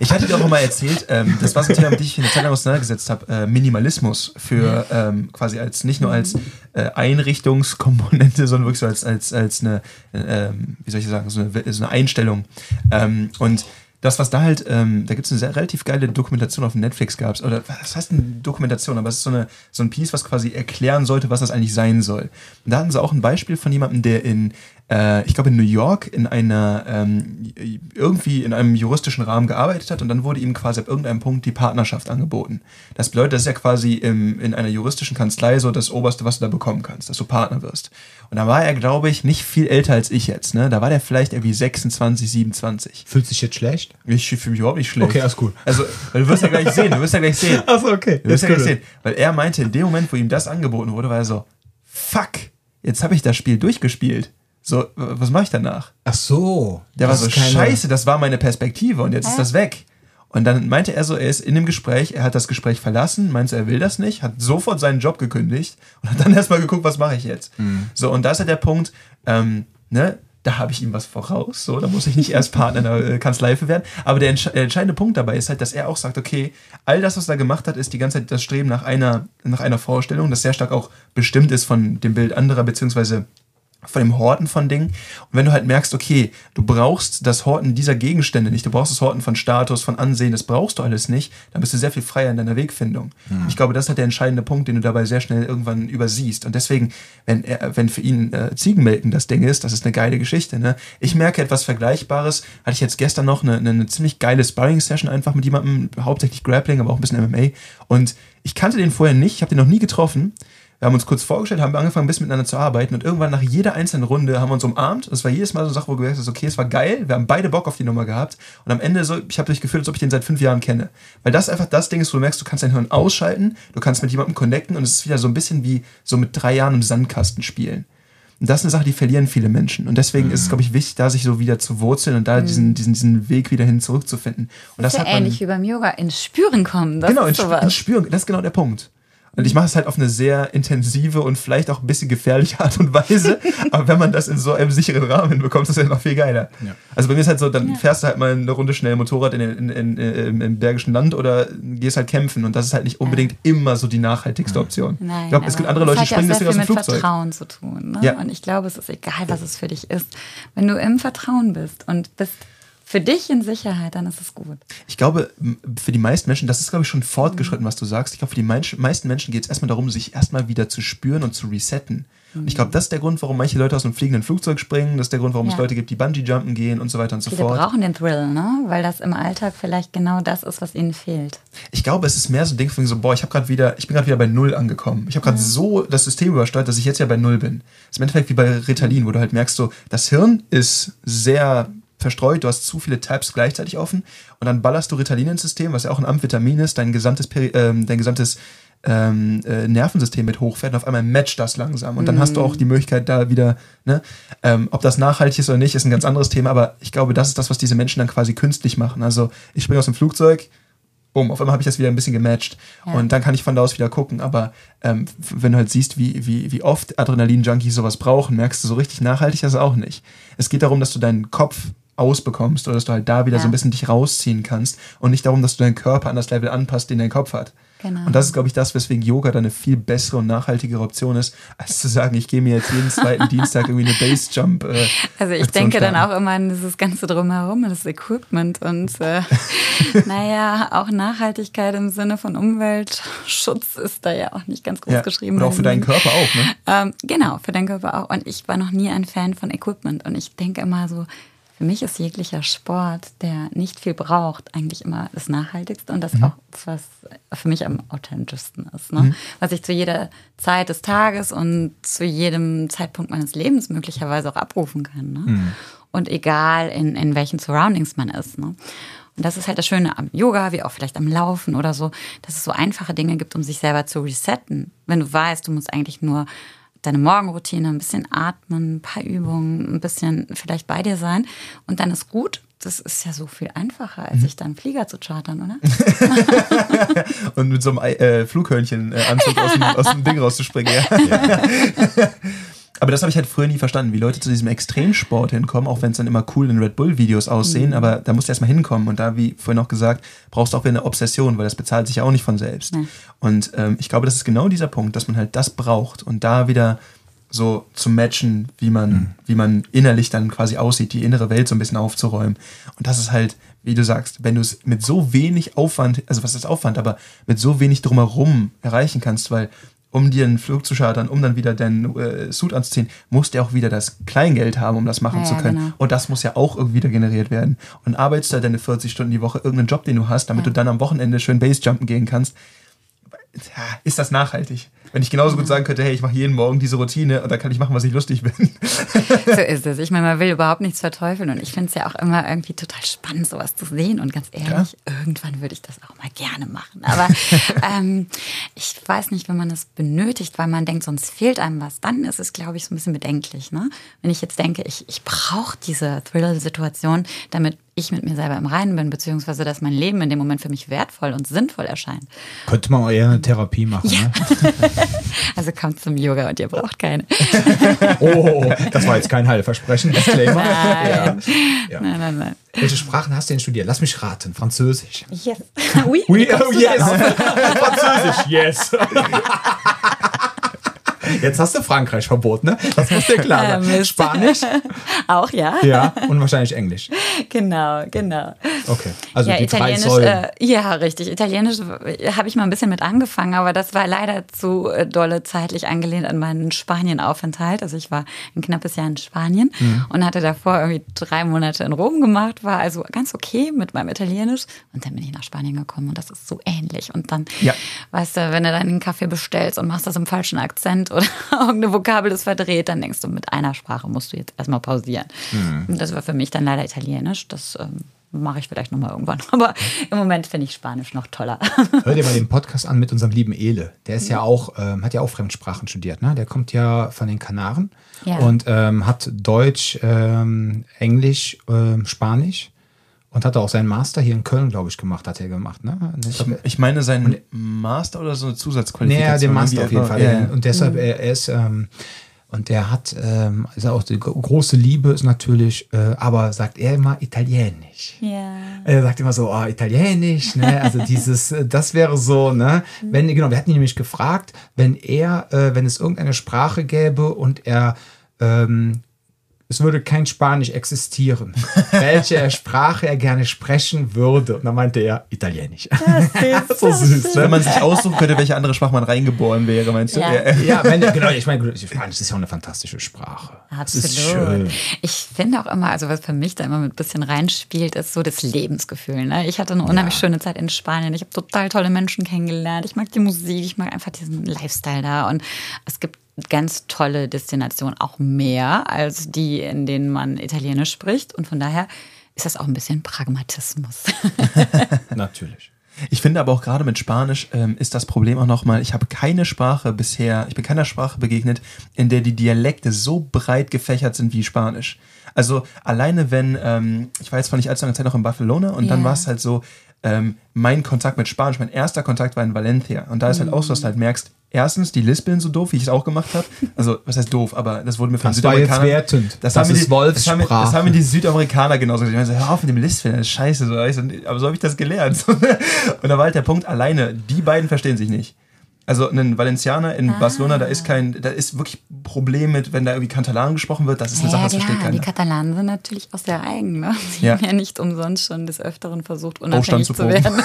Ich hatte dir auch mal erzählt, ähm, das war so ein Thema, mit dem ich mich eine Zeit lang auseinandergesetzt habe, äh, Minimalismus für ähm, quasi als nicht nur als äh, Einrichtungskomponente, sondern wirklich so als, als, als eine, äh, wie soll ich sagen, so eine, so eine Einstellung. Ähm, und das, was da halt, ähm, da gibt es eine sehr, relativ geile Dokumentation auf Netflix gab es, oder was heißt eine Dokumentation, aber es ist so, eine, so ein Piece, was quasi erklären sollte, was das eigentlich sein soll. Und da hatten sie auch ein Beispiel von jemandem, der in, äh, ich glaube in New York in einer, ähm, irgendwie in einem juristischen Rahmen gearbeitet hat und dann wurde ihm quasi ab irgendeinem Punkt die Partnerschaft angeboten. Das bedeutet, das ist ja quasi im, in einer juristischen Kanzlei so das Oberste, was du da bekommen kannst, dass du Partner wirst. Und da war er, glaube ich, nicht viel älter als ich jetzt, ne? Da war der vielleicht irgendwie 26, 27. fühlt sich jetzt schlecht? Ich fühle mich überhaupt nicht schlecht. Okay, alles gut. Also, du wirst ja gleich sehen, du wirst ja gleich sehen. Achso, okay. Du wirst ja gleich sehen. Weil er meinte, in dem Moment, wo ihm das angeboten wurde, war er so, fuck, jetzt habe ich das Spiel durchgespielt. So, was mache ich danach? Ach so. Der war das so, keine- scheiße, das war meine Perspektive und jetzt ist das weg. Und dann meinte er so, er ist in dem Gespräch, er hat das Gespräch verlassen, meinte, er will das nicht, hat sofort seinen Job gekündigt und hat dann erstmal geguckt, was mache ich jetzt. So, und da ist halt der Punkt, ähm, ne, da habe ich ihm was voraus, so, da muss ich nicht erst Partner in der äh, Kanzlei für werden. Aber der, entsch der entscheidende Punkt dabei ist halt, dass er auch sagt, okay, all das, was er gemacht hat, ist die ganze Zeit das Streben nach einer, nach einer Vorstellung, das sehr stark auch bestimmt ist von dem Bild anderer, beziehungsweise von dem Horten von Dingen. Und wenn du halt merkst, okay, du brauchst das Horten dieser Gegenstände nicht, du brauchst das Horten von Status, von Ansehen, das brauchst du alles nicht, dann bist du sehr viel freier in deiner Wegfindung. Ich glaube, das ist halt der entscheidende Punkt, den du dabei sehr schnell irgendwann übersiehst. Und deswegen, wenn er, wenn für ihn äh, Ziegenmelken das Ding ist, das ist eine geile Geschichte. Ne? Ich merke etwas Vergleichbares. Hatte ich jetzt gestern noch eine, eine, eine ziemlich geile Sparring-Session einfach mit jemandem, hauptsächlich Grappling, aber auch ein bisschen MMA. Und ich kannte den vorher nicht, ich habe den noch nie getroffen. Wir haben uns kurz vorgestellt, haben angefangen, ein bisschen miteinander zu arbeiten und irgendwann nach jeder einzelnen Runde haben wir uns umarmt. Das war jedes Mal so eine Sache, wo du gemerkt hast, okay, es war geil, wir haben beide Bock auf die Nummer gehabt und am Ende so, ich habe mich gefühlt, als ob ich den seit fünf Jahren kenne. Weil das einfach das Ding ist, wo du merkst, du kannst dein Hirn ausschalten, du kannst mit jemandem connecten und es ist wieder so ein bisschen wie so mit drei Jahren im Sandkasten spielen. Und das ist eine Sache, die verlieren viele Menschen. Und deswegen ist es, glaube ich, wichtig, da sich so wieder zu wurzeln und da diesen, diesen, diesen Weg wieder hin zurückzufinden. Und das Das ist hat ja man, ähnlich wie beim Yoga, ins Spüren kommen. Das genau, in, ist Sp- sowas. in Spüren, das ist genau der Punkt. Und ich mache es halt auf eine sehr intensive und vielleicht auch ein bisschen gefährliche Art und Weise. aber wenn man das in so einem sicheren Rahmen hinbekommt, ist das ja noch viel geiler. Ja. Also bei mir ist halt so, dann fährst du halt mal eine Runde schnell Motorrad in, in, in, in, im Bergischen Land oder gehst halt kämpfen. Und das ist halt nicht unbedingt immer so die nachhaltigste Option. Nein, ich glaube, es gibt andere Leute, die das hat springen ja auch deswegen aus sehr dem viel mit Flugzeug. Vertrauen zu tun. Ne? Ja. Und ich glaube, es ist egal, was es für dich ist. Wenn du im Vertrauen bist und bist für dich in Sicherheit, dann ist es gut. Ich glaube, für die meisten Menschen, das ist, glaube ich, schon fortgeschritten, was du sagst. Ich glaube, für die meisten Menschen geht es erstmal darum, sich erstmal wieder zu spüren und zu resetten. Und ich glaube, das ist der Grund, warum manche Leute aus einem fliegenden Flugzeug springen. Das ist der Grund, warum es Ja. Leute gibt, die Bungee-Jumpen gehen und so weiter und so Viele fort. brauchen den Thrill, ne? weil das im Alltag vielleicht genau das ist, was ihnen fehlt. Ich glaube, es ist mehr so ein Ding von so, boah, ich habe gerade wieder, ich bin gerade wieder bei Null angekommen. Ich habe gerade so das System übersteuert, dass ich jetzt ja bei Null bin. Das ist im Endeffekt wie bei Ritalin, wo du halt merkst, so, das Hirn ist sehr verstreut, du hast zu viele Tabs gleichzeitig offen und dann ballerst du Ritalin ins System, was ja auch ein Amphetamin ist, dein gesamtes, Peri ähm, dein gesamtes ähm, äh, Nervensystem mit hochfährt und auf einmal matcht das langsam und dann hast du auch die Möglichkeit da wieder, ne, ähm, ob das nachhaltig ist oder nicht, ist ein ganz anderes Thema, aber ich glaube, das ist das, was diese Menschen dann quasi künstlich machen. Also ich springe aus dem Flugzeug, bumm, auf einmal habe ich das wieder ein bisschen gematcht. Ja. Und dann kann ich von da aus wieder gucken. Aber ähm, wenn du halt siehst, wie, wie, wie oft Adrenalin-Junkies sowas brauchen, merkst du, so richtig nachhaltig ist es auch nicht. Es geht darum, dass du deinen Kopf ausbekommst oder dass du halt da wieder Ja. so ein bisschen dich rausziehen kannst und nicht darum, dass du deinen Körper an das Level anpasst, den dein Kopf hat. Genau. Und das ist, glaube ich, das, weswegen Yoga dann eine viel bessere und nachhaltigere Option ist, als zu sagen, ich gehe mir jetzt jeden zweiten Dienstag irgendwie eine Base-Jump. Äh, Also ich denke dann auch immer an dieses ganze Drumherum, das Equipment und äh, naja, auch Nachhaltigkeit im Sinne von Umweltschutz ist da ja auch nicht ganz groß ja. geschrieben. Oder auch für deinen Körper auch, ne? Ähm, genau, für deinen Körper auch. Und ich war noch nie ein Fan von Equipment. Und ich denke immer so, für mich ist jeglicher Sport, der nicht viel braucht, eigentlich immer das Nachhaltigste und das auch, was für mich am authentischsten ist. Ne? Was ich zu jeder Zeit des Tages und zu jedem Zeitpunkt meines Lebens möglicherweise auch abrufen kann. Ne? Und egal, in, in welchen Surroundings man ist. Ne? Und das ist halt das Schöne am Yoga, wie auch vielleicht am Laufen oder so, dass es so einfache Dinge gibt, um sich selber zu resetten. Wenn du weißt, du musst eigentlich nur deine Morgenroutine, ein bisschen atmen, ein paar Übungen, ein bisschen vielleicht bei dir sein und dann ist gut. Das ist ja so viel einfacher, als sich dann einen Flieger zu chartern, oder? und mit so einem äh, Flughörnchen-Anzug aus, dem, aus dem Ding rauszuspringen, ja. ja. Aber das habe ich halt früher nie verstanden, wie Leute zu diesem Extremsport hinkommen, auch wenn es dann immer cool in Red Bull-Videos aussehen, mhm. aber da musst du erstmal hinkommen. Und da, wie vorhin auch gesagt, brauchst du auch wieder eine Obsession, weil das bezahlt sich ja auch nicht von selbst. Mhm. Und ähm, ich glaube, das ist genau dieser Punkt, dass man halt das braucht und da wieder so zu matchen, wie man, mhm. wie man innerlich dann quasi aussieht, die innere Welt so ein bisschen aufzuräumen. Und das ist halt, wie du sagst, wenn du es mit so wenig Aufwand, also was ist Aufwand, aber mit so wenig drumherum erreichen kannst, weil um dir einen Flug zu chartern, um dann wieder deinen äh, Suit anzuziehen, musst du auch wieder das Kleingeld haben, um das machen ja, zu können. Genau. Und das muss ja auch irgendwie wieder generiert werden. Und arbeitest da deine 40 Stunden die Woche irgendeinen Job, den du hast, damit ja. du dann am Wochenende schön Basejumpen gehen kannst. Ist das nachhaltig? Wenn ich genauso gut sagen könnte, hey, ich mache jeden Morgen diese Routine und da kann ich machen, was ich lustig bin. So ist es. Ich meine, man will überhaupt nichts verteufeln und ich finde es ja auch immer irgendwie total spannend, sowas zu sehen. Und ganz ehrlich, ja. irgendwann würde ich das auch mal gerne machen. Aber ähm, ich weiß nicht, wenn man es benötigt, weil man denkt, sonst fehlt einem was, dann ist es, glaube ich, so ein bisschen bedenklich. Ne? Wenn ich jetzt denke, ich, ich brauche diese Thrill-Situation, damit ich mit mir selber im Reinen bin, beziehungsweise dass mein Leben in dem Moment für mich wertvoll und sinnvoll erscheint. Könnte man eher eine Therapie machen, ja. ne? also kommt zum Yoga und ihr braucht keine. oh, das war jetzt kein Heilversprechen, Disclaimer. Nein. Ja. Ja. nein, nein, nein. Welche Sprachen hast du denn studiert? Lass mich raten. Französisch. Yes. Oui, oui oh, yes. Französisch, yes. Jetzt hast du Frankreich verboten, ne? Das muss dir klar sein. Spanisch? Auch, ja. Ja, und wahrscheinlich Englisch. Genau, genau. Okay, also ja, die Italienisch, drei Säulen. Äh, ja, richtig. Italienisch habe ich mal ein bisschen mit angefangen, aber das war leider zu äh, dolle zeitlich angelehnt an meinen Spanienaufenthalt. Also ich war ein knappes Jahr in Spanien mhm. und hatte davor irgendwie drei Monate in Rom gemacht, war also ganz okay mit meinem Italienisch. Und dann bin ich nach Spanien gekommen und das ist so ähnlich. Und dann, ja. weißt du, wenn du dann einen Kaffee bestellst und machst das im falschen Akzent oder irgendeine Vokabel ist verdreht, dann denkst du, mit einer Sprache musst du jetzt erstmal pausieren. Mhm. Und das war für mich dann leider Italienisch. Das ähm, mache ich vielleicht nochmal irgendwann. Aber im Moment finde ich Spanisch noch toller. Hör dir mal den Podcast an mit unserem lieben Ele. Der ist ja auch, ähm, hat ja auch Fremdsprachen studiert. Ne? Der kommt ja von den Kanaren ja. und ähm, hat Deutsch, ähm, Englisch, ähm, Spanisch und hat auch seinen Master hier in Köln, glaube ich, gemacht, hat er gemacht, ne? Ich, ich meine seinen Master oder so eine Zusatzqualifikation. Nee, den Master auf jeden Fall. Ja, ja. Und deshalb, er, er ist, ähm, und der hat, ähm, ist auch die große Liebe ist natürlich, äh, aber sagt er immer Italienisch. Ja. Er sagt immer so, oh, Italienisch, ne? Also dieses, äh, das wäre so, ne? Wenn, genau, wir hatten ihn nämlich gefragt, wenn er, äh, wenn es irgendeine Sprache gäbe und er ähm, es würde kein Spanisch existieren, welche Sprache er gerne sprechen würde. Und dann meinte er Italienisch. Das ist so süß. Ne? Wenn man sich aussuchen könnte, welche andere Sprache man reingeboren wäre, meinst du? Ja, ja wenn, genau. Ich meine, Spanisch ist ja auch eine fantastische Sprache. Absolut. Ich finde auch immer, also was für mich da immer mit ein bisschen reinspielt, ist so das Lebensgefühl. Ne? Ich hatte eine unheimlich ja. schöne Zeit in Spanien. Ich habe total tolle Menschen kennengelernt. Ich mag die Musik, ich mag einfach diesen Lifestyle da. Und es gibt ganz tolle Destination, auch mehr als die, in denen man Italienisch spricht. Und von daher ist das auch ein bisschen Pragmatismus. Natürlich. Ich finde aber auch gerade mit Spanisch ähm, ist das Problem auch nochmal, ich habe keine Sprache bisher, ich bin keiner Sprache begegnet, in der die Dialekte so breit gefächert sind wie Spanisch. Also alleine wenn, ähm, ich war jetzt vor nicht allzu langer Zeit noch in Barcelona und yeah. dann war es halt so, ähm, mein Kontakt mit Spanisch, mein erster Kontakt war in Valencia. Und da ist halt auch so, dass du halt merkst, erstens, die Lispeln so doof, wie ich es auch gemacht habe. Also, was heißt doof, aber das wurde mir von Südamerikanern. Das, das, haben ist die, das, haben mir, das haben mir die Südamerikaner genauso gesagt. Ich meine, so, hör auf mit dem Lispeln, das ist scheiße. So. Aber so habe ich das gelernt. Und da war halt der Punkt, alleine, die beiden verstehen sich nicht. Also ein Valencianer in ah. Barcelona, da ist kein, da ist wirklich Problem mit, wenn da irgendwie Katalan gesprochen wird, das ist eine ja, Sache, das versteht keiner. Die Katalanen sind natürlich auch sehr eigen, ne? Sie ja. haben ja nicht umsonst schon des Öfteren versucht, unabhängig zu, zu werden.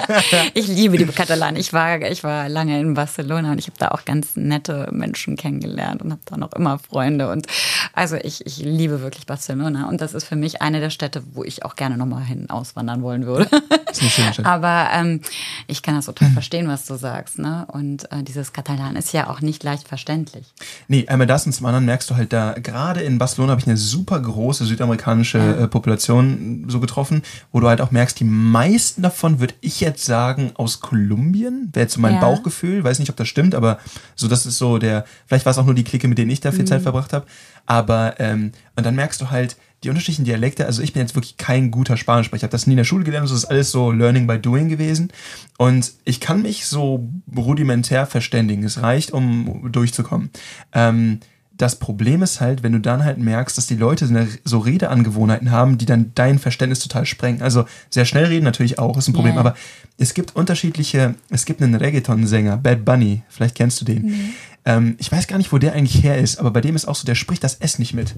ich liebe die Katalanen. Ich war, ich war lange in Barcelona und ich habe da auch ganz nette Menschen kennengelernt und habe da noch immer Freunde. Und also ich, ich liebe wirklich Barcelona und das ist für mich eine der Städte, wo ich auch gerne nochmal hin auswandern wollen würde. Das ist eine schöne Stadt. Aber ähm, ich kann das total verstehen, was du sagst, ne? Und Und äh, dieses Katalan ist ja auch nicht leicht verständlich. Nee, einmal das und zum anderen merkst du halt da, gerade in Barcelona habe ich eine super große südamerikanische Ja. äh, Population so getroffen, wo du halt auch merkst, die meisten davon würde ich jetzt sagen aus Kolumbien, wäre jetzt so mein Ja. Bauchgefühl, weiß nicht, ob das stimmt, aber so das ist so der, vielleicht war es auch nur die Clique, mit denen ich da viel Mhm. Zeit verbracht habe, aber ähm, und dann merkst du halt, die unterschiedlichen Dialekte, also ich bin jetzt wirklich kein guter Spanischsprecher, ich habe das nie in der Schule gelernt, das ist alles so Learning by Doing gewesen und ich kann mich so rudimentär verständigen, es reicht, um durchzukommen. Ähm, das Problem ist halt, wenn du dann halt merkst, dass die Leute so Redeangewohnheiten haben, die dann dein Verständnis total sprengen. Also sehr schnell reden natürlich auch, ist ein Problem, Ja. aber es gibt unterschiedliche, es gibt einen Reggaeton-Sänger, Bad Bunny, vielleicht kennst du den. Ähm, ich weiß gar nicht, wo der eigentlich her ist, aber bei dem ist auch so, der spricht das S nicht mit.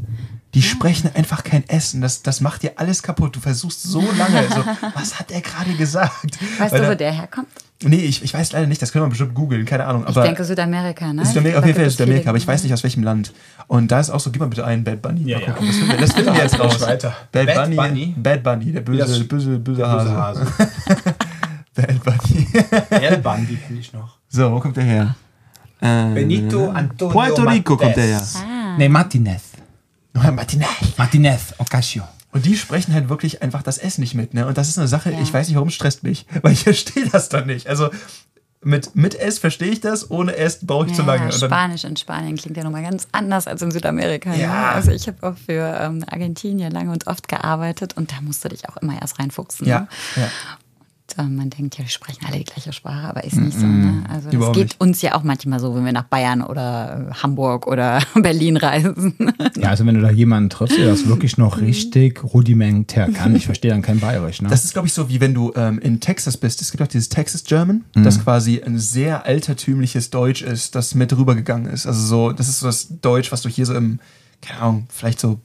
Die sprechen einfach kein S und das, das macht dir alles kaputt. Du versuchst so lange, so, was hat er gerade gesagt? Weißt Weil du, wo er- der herkommt? Nee, ich, ich weiß leider nicht, das können wir bestimmt googeln, keine Ahnung. Ich Aber denke Südamerika, ne? Südamerika, Da auf jeden Fall Südamerika, aber ich weiß nicht aus welchem Land. Und da ist auch so, gib mal bitte einen Bad Bunny. Ja, Mal ja. gucken, Das finden wir, das finden wir jetzt raus. Weiter. Bad, Bad Bunny, Bunny? Bad Bunny, der böse, Das- böse, böse Hase. Böse Hase. Bad Bunny. El Bandi finde ich noch. so, wo kommt der her? Ähm, Benito Antonio Puerto Rico kommt der her. Ah. Nee, Martinez. Martinez. Martinez Ocasio. Und die sprechen halt wirklich einfach das S nicht mit, ne? Und das ist eine Sache, ich weiß nicht, warum es stresst mich, weil ich verstehe das dann nicht. Also mit, mit S verstehe ich das, ohne S brauche ich zu lange. Ja, Und dann, Spanisch in Spanien klingt ja nochmal ganz anders als in Südamerika. Ja. Ja. Also ich habe auch für ähm, Argentinien lange und oft gearbeitet und da musst du dich auch immer erst reinfuchsen. ja, Ne? ja. Man denkt ja, wir sprechen alle die gleiche Sprache, aber ist nicht so. Ne? Also das Überhaupt geht nicht. uns ja auch manchmal so, wenn wir nach Bayern oder äh, Hamburg oder Berlin reisen. Ja, also wenn du da jemanden triffst, der das wirklich noch richtig rudimentär kann, ich verstehe dann kein Bayerisch, ne? Das ist, glaube ich, so, wie wenn du ähm, in Texas bist. Es gibt auch dieses Texas German, das quasi ein sehr altertümliches Deutsch ist, das mit rübergegangen ist. Also so, das ist so das Deutsch, was du hier so im, keine Ahnung, vielleicht so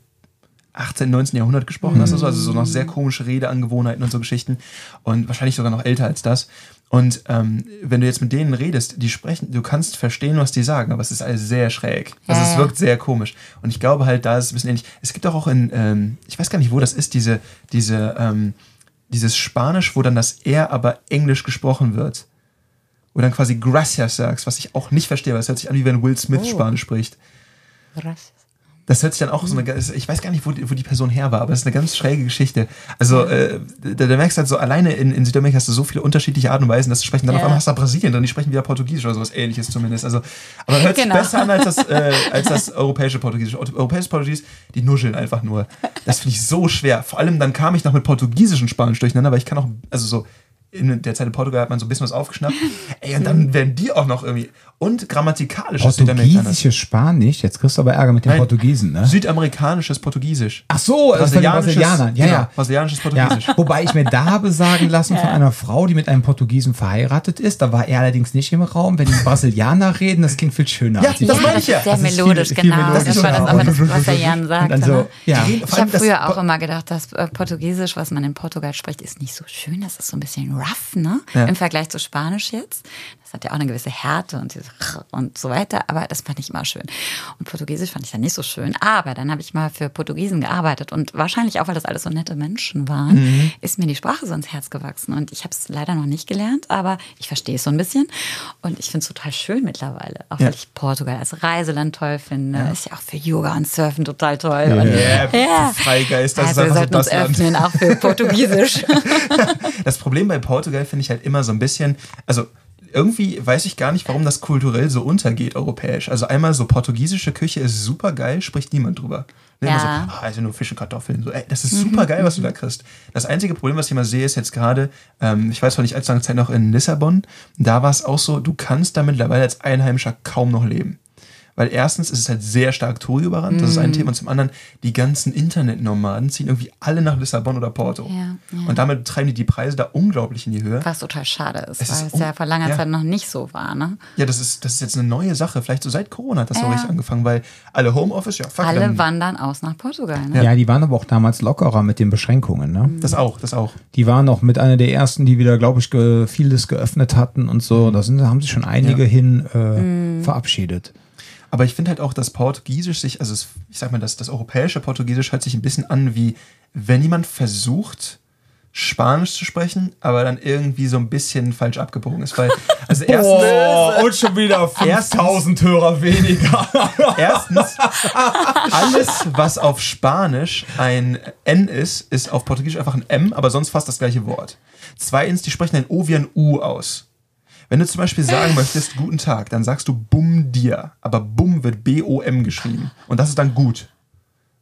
18., 19. Jahrhundert gesprochen hast. Also, also so noch sehr komische Redeangewohnheiten und so Geschichten. Und wahrscheinlich sogar noch älter als das. Und ähm, wenn du jetzt mit denen redest, die sprechen, du kannst verstehen, was die sagen, aber es ist alles sehr schräg. Also Ja, es wirkt sehr komisch. Und ich glaube halt, da ist es ein bisschen ähnlich. Es gibt auch, auch in, ähm, ich weiß gar nicht, wo das ist, diese, diese, ähm, dieses Spanisch, wo dann das R aber Englisch gesprochen wird. Wo dann quasi Gracias sagst, was ich auch nicht verstehe, weil es hört sich an, wie wenn Will Smith Oh. Spanisch spricht. Das hört sich dann auch so eine, ganz- ich weiß gar nicht, wo die, wo die Person her war, aber es ist eine ganz schräge Geschichte. Also, äh, da, da merkst du halt so, alleine in, in Südamerika hast du so viele unterschiedliche Arten und Weisen, das zu sprechen. Dann Ja. auf einmal hast du Brasilien drin, die sprechen wieder Portugiesisch oder sowas ähnliches zumindest. Also, aber hört sich Genau. besser an als das, äh, als das europäische Portugiesisch. Europäisches Portugiesisch, die nuscheln einfach nur. Das finde ich so schwer. Vor allem dann kam ich noch mit Portugiesisch und Spanisch durcheinander, weil ich kann auch, also so, in der Zeit in Portugal hat man so ein bisschen was aufgeschnappt. Ey, und dann werden die auch noch irgendwie. Und grammatikalisches. Portugiesisches Spanisch, jetzt kriegst du aber Ärger mit den Nein. Portugiesen, ne? Südamerikanisches Portugiesisch. Ach so, den Brasilianisches, Brasilianern. Ja, genau, ja. Brasilianisches Ja, Portugiesisch. wobei ich mir da habe sagen lassen von einer Frau, die mit einem Portugiesen verheiratet ist, da war er allerdings nicht im Raum, wenn die Brasilianer reden, das klingt viel schöner. Ja, als die das ja, meine ich ja. sehr viel- melodisch, viel genau. melodisch, das war das genau. aber das, was der Jan sagte. Und dann so, ne? ja. Ich habe früher auch immer gedacht, dass äh, Portugiesisch, was man in Portugal spricht, ist nicht so schön. Das ist so ein bisschen rough, ne? Ja. Im Vergleich zu Spanisch jetzt. Das hat ja auch eine gewisse Härte und, und so weiter. Aber das fand ich immer schön. Und Portugiesisch fand ich dann nicht so schön. Aber dann habe ich mal für Portugiesen gearbeitet. Und wahrscheinlich auch, weil das alles so nette Menschen waren, Mhm. ist mir die Sprache so ins Herz gewachsen. Und ich habe es leider noch nicht gelernt, aber ich verstehe es so ein bisschen. Und ich finde es total schön mittlerweile. Auch Ja. weil ich Portugal als Reiseland toll finde. Ist ja auch für Yoga und Surfen total toll. Und Ja, ja. Freigeist, das also ist wir einfach so sollten uns das Land. öffnen, auch für Portugiesisch. Das Problem bei Portugal finde ich halt immer so ein bisschen, also irgendwie weiß ich gar nicht, warum das kulturell so untergeht, europäisch. Also einmal so portugiesische Küche ist super geil, spricht niemand drüber. Ne, Ja. so, ah, also nur Fisch und Kartoffeln. So, ey, das ist super geil, was du da kriegst. Das einzige Problem, was ich immer sehe, ist jetzt gerade, ähm, ich weiß zwar nicht allzu lange Zeit noch in Lissabon, da war es auch so, du kannst da mittlerweile als Einheimischer kaum noch leben. Weil erstens ist es halt sehr stark Touri überrannt, das ist ein Thema. Und zum anderen, die ganzen Internetnomaden ziehen irgendwie alle nach Lissabon oder Porto. Ja, ja. Und damit treiben die die Preise da unglaublich in die Höhe. Was total schade ist, Es ist weil es un- ja vor langer ja. Zeit noch nicht so war. Ne? Ja, das ist, das ist jetzt eine neue Sache. Vielleicht so seit Corona hat das so richtig angefangen, weil alle Homeoffice, ja, fuck Alle dann- wandern aus nach Portugal. Ne? Ja, die waren aber auch damals lockerer mit den Beschränkungen. Ne? Das auch, das auch. Die waren auch mit einer der ersten, die wieder, glaube ich, ge vieles geöffnet hatten und so. Da sind, haben sich schon einige Ja. hin äh, verabschiedet. Aber ich finde halt auch, dass Portugiesisch sich, also es, ich sag mal, das, das europäische Portugiesisch hört sich ein bisschen an wie, wenn jemand versucht, Spanisch zu sprechen, aber dann irgendwie so ein bisschen falsch abgebogen ist. Weil, also erstens, Oh, und schon wieder 5000 Hörer weniger. erstens, alles, was auf Spanisch ein N ist, ist auf Portugiesisch einfach ein M, aber sonst fast das gleiche Wort. Zweitens, die sprechen ein O wie ein U aus. Wenn du zum Beispiel sagen möchtest, guten Tag, dann sagst du Bum dir, aber Bum wird B-O-M geschrieben. Und das ist dann gut.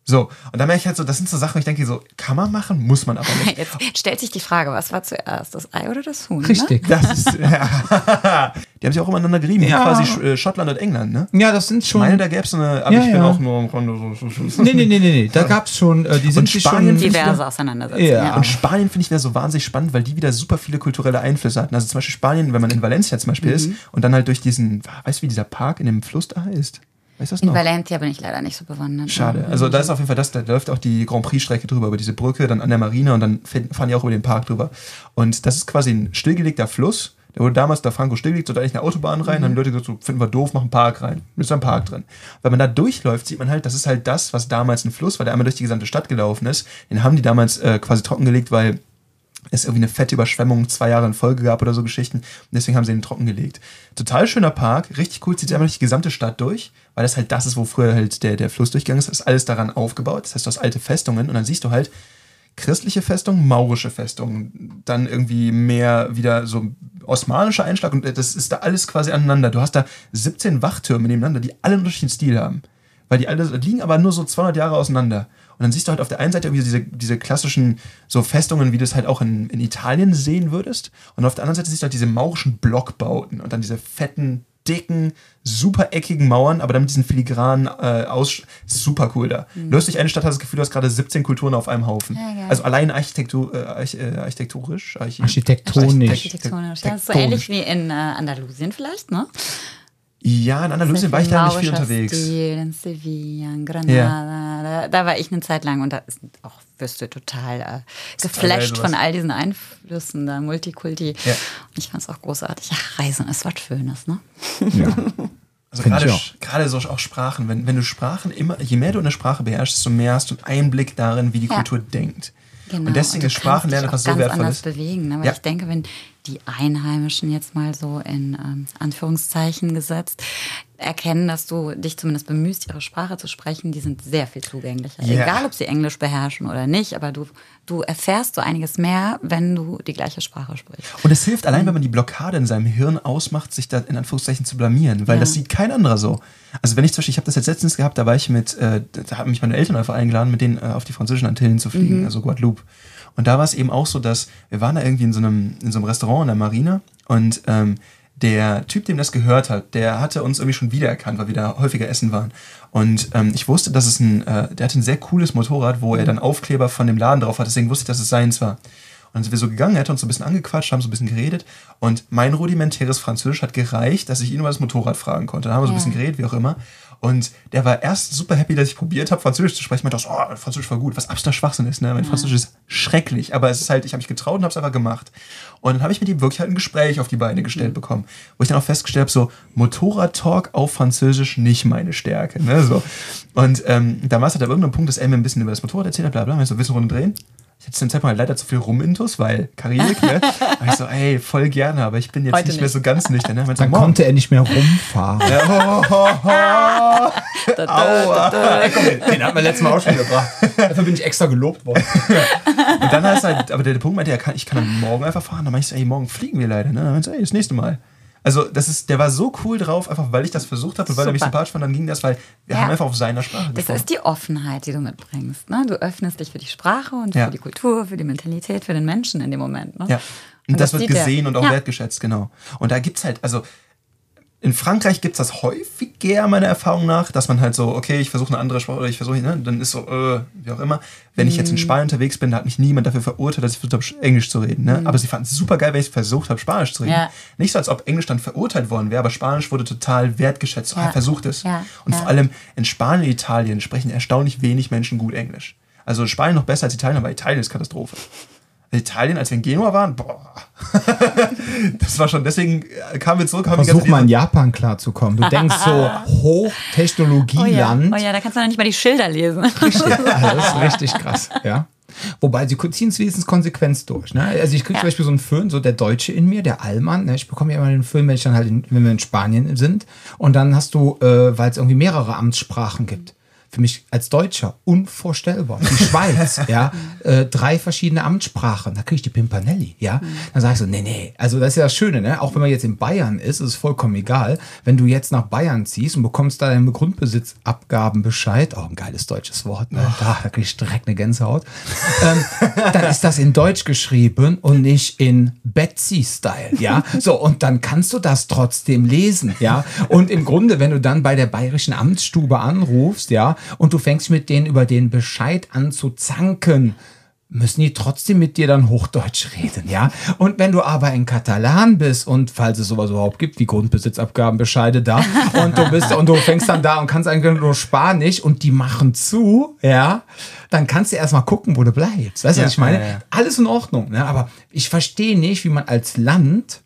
So, und dann merke ich halt so, das sind so Sachen, wo ich denke so, kann man machen, muss man aber nicht. Jetzt stellt sich die Frage, was war zuerst, das Ei oder das Huhn? Ne? Richtig. Das ist, ja. Die haben sich auch immer gerieben, Ja. quasi äh, Schottland und England, ne? Ja, das sind Ich schon. meine, da gäbe es so eine, aber Ja, ich bin ja. auch nur im Grunde so. so- so- nee, nee, nee, nee, nee. Da gab es schon, äh, die sind Und Spanien- schon. Diverse Auseinandersetzungen. Ja. Ja. Und Spanien finde ich wieder so wahnsinnig spannend, weil die wieder super viele kulturelle Einflüsse hatten. Also zum Beispiel Spanien, wenn man in Valencia zum Beispiel ist und dann halt durch diesen, weißt du, wie dieser Park in dem Fluss da heißt? Weißt du das In noch? Valencia bin ich leider nicht so bewandert. Schade. Also da ist auf jeden Fall das, da läuft auch die Grand Prix-Strecke drüber, über diese Brücke, dann an der Marine und dann fahren die auch über den Park drüber. Und das ist quasi ein stillgelegter Fluss. Der wurde damals da Franco stillgelegt, so da eigentlich eine Autobahn rein, dann haben die Leute gesagt, so, finden wir doof, machen einen Park rein. Ist da ein Park drin. Wenn man da durchläuft, sieht man halt, das ist halt das, was damals ein Fluss war, der einmal durch die gesamte Stadt gelaufen ist. Den haben die damals äh, quasi trockengelegt, weil es irgendwie eine fette Überschwemmung zwei Jahre in Folge gab oder so Geschichten. Und deswegen haben sie ihn trockengelegt. Total schöner Park, richtig cool, zieht einmal durch die gesamte Stadt durch, weil das halt das ist, wo früher halt der, der Fluss ist. Das ist alles daran aufgebaut. Das heißt, du hast alte Festungen und dann siehst du halt christliche Festungen, maurische Festungen, dann irgendwie mehr wieder so osmanischer Einschlag und das ist da alles quasi aneinander. Du hast da 17 Wachtürme nebeneinander, die alle einen unterschiedlichen Stil haben. Weil die alle liegen aber nur so 200 Jahre auseinander. Und dann siehst du halt auf der einen Seite irgendwie diese, diese klassischen so Festungen, wie du es halt auch in, in Italien sehen würdest. Und auf der anderen Seite siehst du halt diese maurischen Blockbauten und dann diese fetten, dicken, super eckigen Mauern, aber dann mit diesen filigranen äh, Aus super cool da. Mhm. Hast durch eine Stadt, hast das Gefühl, du hast gerade 17 Kulturen auf einem Haufen. Ja, also allein Architektur, äh, arch, äh, architekturisch, archi Architektonisch. Architektonisch. Das ist so ähnlich wie in äh, Andalusien vielleicht, ne? Ja, in Andalusien war ich da nicht viel unterwegs. Stil, in Sevilla, in Granada. Da, da war ich eine Zeit lang und da ist auch wirst du total äh, geflasht von all diesen Einflüssen da, Multikulti. Ja. Und ich fand es auch großartig. Ja, Reisen ist was Schönes, ne? Ja. Also gerade, so auch Sprachen, wenn, wenn du Sprachen immer, je mehr du eine Sprache beherrschst, desto mehr hast du einen Einblick darin, wie die Ja. Kultur denkt. Genau. Und deswegen du ist Sprachenlernen etwas so ganz Wertvolles. anders bewegen, ne? Weil Ja. ich denke, wenn die Einheimischen jetzt mal so in ähm, Anführungszeichen gesetzt erkennen, dass du dich zumindest bemühst, ihre Sprache zu sprechen, die sind sehr viel zugänglicher. Ja. Egal, ob sie Englisch beherrschen oder nicht, aber du, du erfährst so einiges mehr, wenn du die gleiche Sprache sprichst. Und es hilft allein, wenn man die Blockade in seinem Hirn ausmacht, sich da in Anführungszeichen zu blamieren, weil Ja. das sieht kein anderer so. Also wenn ich zum Beispiel, ich habe das jetzt letztens gehabt, da war ich mit, äh, da haben mich meine Eltern einfach eingeladen, mit denen äh, auf die französischen Antillen zu fliegen, also Guadeloupe. Und da war es eben auch so, dass wir waren da irgendwie in so einem, in so einem Restaurant in der Marine und ähm, der Typ, dem das gehört hat, der hatte uns irgendwie schon wiedererkannt, weil wir da häufiger essen waren. Und ähm, ich wusste, dass es ein, äh, der hatte ein sehr cooles Motorrad, wo er dann Aufkleber von dem Laden drauf hat, deswegen wusste ich, dass es seins war. Und dann sind wir so gegangen, er hat uns so ein bisschen angequatscht, haben so ein bisschen geredet. Und mein rudimentäres Französisch hat gereicht, dass ich ihn über das Motorrad fragen konnte. Dann haben wir so ein bisschen geredet, wie auch immer. Und der war erst super happy, dass ich probiert habe, Französisch zu sprechen. Ich meinte, oh, Französisch war gut, was absoluter Schwachsinn ist. Ne? Mein Französisch ist schrecklich, aber es ist halt, ich habe mich getraut und habe es einfach gemacht. Und dann habe ich mit ihm wirklich halt ein Gespräch auf die Beine gestellt bekommen, wo ich dann auch festgestellt habe, so Motorrad-Talk auf Französisch nicht meine Stärke. Ne? So. Und ähm, damals hat er irgendeinen Punkt, dass er mir ein bisschen über das Motorrad erzählt hat, bla bla, bla. So, willst du Runde drehen? Ich hatte zu dem Zeitpunkt halt leider zu viel Rumintus, weil Karibik, ne? Da ich so, ey, voll gerne, aber ich bin jetzt Heute nicht, mehr nicht. so ganz nüchtern. Ne? So, Dann "Morgen." konnte er nicht mehr rumfahren. Aua. Den hat man letztes Mal auch schon gebracht. Dafür bin ich extra gelobt worden. Und dann heißt halt, aber der Punkt meinte, ich kann dann morgen einfach fahren. Dann meinte ich so, ey, morgen fliegen wir leider. Ne? Dann meinte ich so, ey, das nächste Mal. Also, das ist, der war so cool drauf, einfach weil ich das versucht habe und weil er mich sympathisch fand, dann ging das, weil wir Ja. haben einfach auf seiner Sprache Das gesprochen. ist die Offenheit, die du mitbringst. Ne? Du öffnest dich für die Sprache und Ja. für die Kultur, für die Mentalität, für den Menschen in dem Moment. Ne? Ja. Und, das, wird sieht er. gesehen und auch wertgeschätzt, genau. Und da gibt's halt, also in Frankreich gibt's das häufiger, meiner Erfahrung nach, dass man halt so, okay, ich versuche eine andere Sprache oder ich versuche, ne, dann ist so, äh, wie auch immer. Wenn ich jetzt Mhm. in Spanien unterwegs bin, da hat mich niemand dafür verurteilt, dass ich versucht habe, Englisch zu reden. Ne? Aber sie fanden es super geil, wenn ich versucht habe, Spanisch zu reden. Mhm. Ja. Nicht so, als ob Englisch dann verurteilt worden wäre, aber Spanisch wurde total wertgeschätzt. Ja. ah, versucht es. Ja. Und vor allem in Spanien und Italien sprechen erstaunlich wenig Menschen gut Englisch. Also Spanien noch besser als Italien, aber Italien ist Katastrophe. Italien, als wir in Genua waren, boah. Das war schon, deswegen äh, kamen wir zurück, haben die Versuch ganze mal in Japan klarzukommen. Du denkst so, Oh ja. Hochtechnologieland. oh ja, da kannst du noch nicht mal die Schilder lesen. Richtig, das ist richtig krass. Ja. Wobei sie ziehen es wenigstens konsequent durch. Ne? Also ich kriege zum Beispiel so einen Film, so der Deutsche in mir, der Allmann. Ne? Ich bekomme ja immer den Film, wenn ich dann halt, in, wenn wir in Spanien sind. Und dann hast du, äh, weil es irgendwie mehrere Amtssprachen gibt für mich als Deutscher unvorstellbar. Die Schweiz, ja, äh, drei verschiedene Amtssprachen, da kriege ich die Pimpanelli, ja. Dann sage ich so, nee, nee, also das ist ja das Schöne, ne? Auch wenn man jetzt in Bayern ist, ist es vollkommen egal. Wenn du jetzt nach Bayern ziehst und bekommst da deinen Grundbesitzabgabenbescheid, auch ein geiles deutsches Wort, ne? Da, da kriege ich direkt eine Gänsehaut. ähm, dann ist das in Deutsch geschrieben und nicht in Betsy-Style, ja. So, und dann kannst du das trotzdem lesen, ja. Und im Grunde, wenn du dann bei der bayerischen Amtsstube anrufst, ja, und du fängst mit denen über den Bescheid an zu zanken, müssen die trotzdem mit dir dann Hochdeutsch reden, ja? Und wenn du aber in Katalan bist und falls es sowas überhaupt gibt, wie Grundbesitzabgabenbescheide da und du bist und du fängst dann da und kannst eigentlich nur Spanisch und die machen zu, ja? Dann kannst du erstmal gucken, wo du bleibst. Weißt du, Ja, was ich meine? ja, ja. Alles in Ordnung, ne? Aber ich verstehe nicht, wie man als Land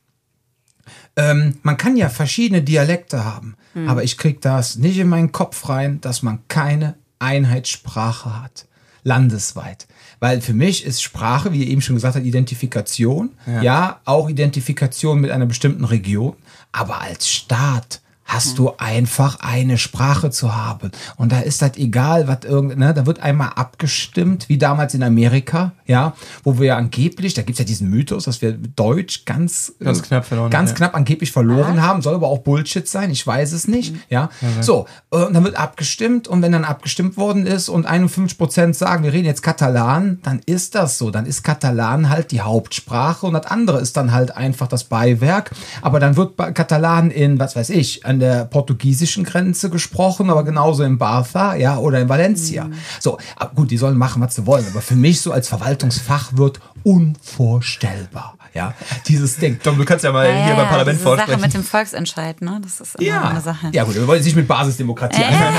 ähm, man kann ja verschiedene Dialekte haben, aber ich krieg das nicht in meinen Kopf rein, dass man keine Einheitssprache hat. Landesweit. Weil für mich ist Sprache, wie ihr eben schon gesagt habt, Identifikation. Ja. auch Identifikation mit einer bestimmten Region. Aber als Staat hast du einfach eine Sprache zu haben. Und da ist das egal, was irgend, ne, da wird einmal abgestimmt, wie damals in Amerika, ja, wo wir angeblich, da gibt's ja diesen Mythos, dass wir Deutsch ganz, Ganz knapp verloren ganz ja. knapp angeblich verloren haben, soll aber auch Bullshit sein, ich weiß es nicht, ja. So, äh, und dann wird abgestimmt und wenn dann abgestimmt worden ist und 51 Prozent sagen, wir reden jetzt Katalan, dann ist das so, dann ist Katalan halt die Hauptsprache und das andere ist dann halt einfach das Beiwerk, aber dann wird Katalan in, was weiß ich, an der portugiesischen Grenze gesprochen, aber genauso in Bartha, ja, oder in Valencia. So, aber gut, die sollen machen, was sie wollen, aber für mich so als Verwaltungsfachwirt unvorstellbar, ja, dieses Ding. Tom, du kannst ja mal Ja, hier ja, beim Parlament diese Sache vorsprechen. mit dem Volksentscheid, ne? Das ist immer Ja, eine Sache. ja gut, wir wollen jetzt nicht mit Basisdemokratie anfangen,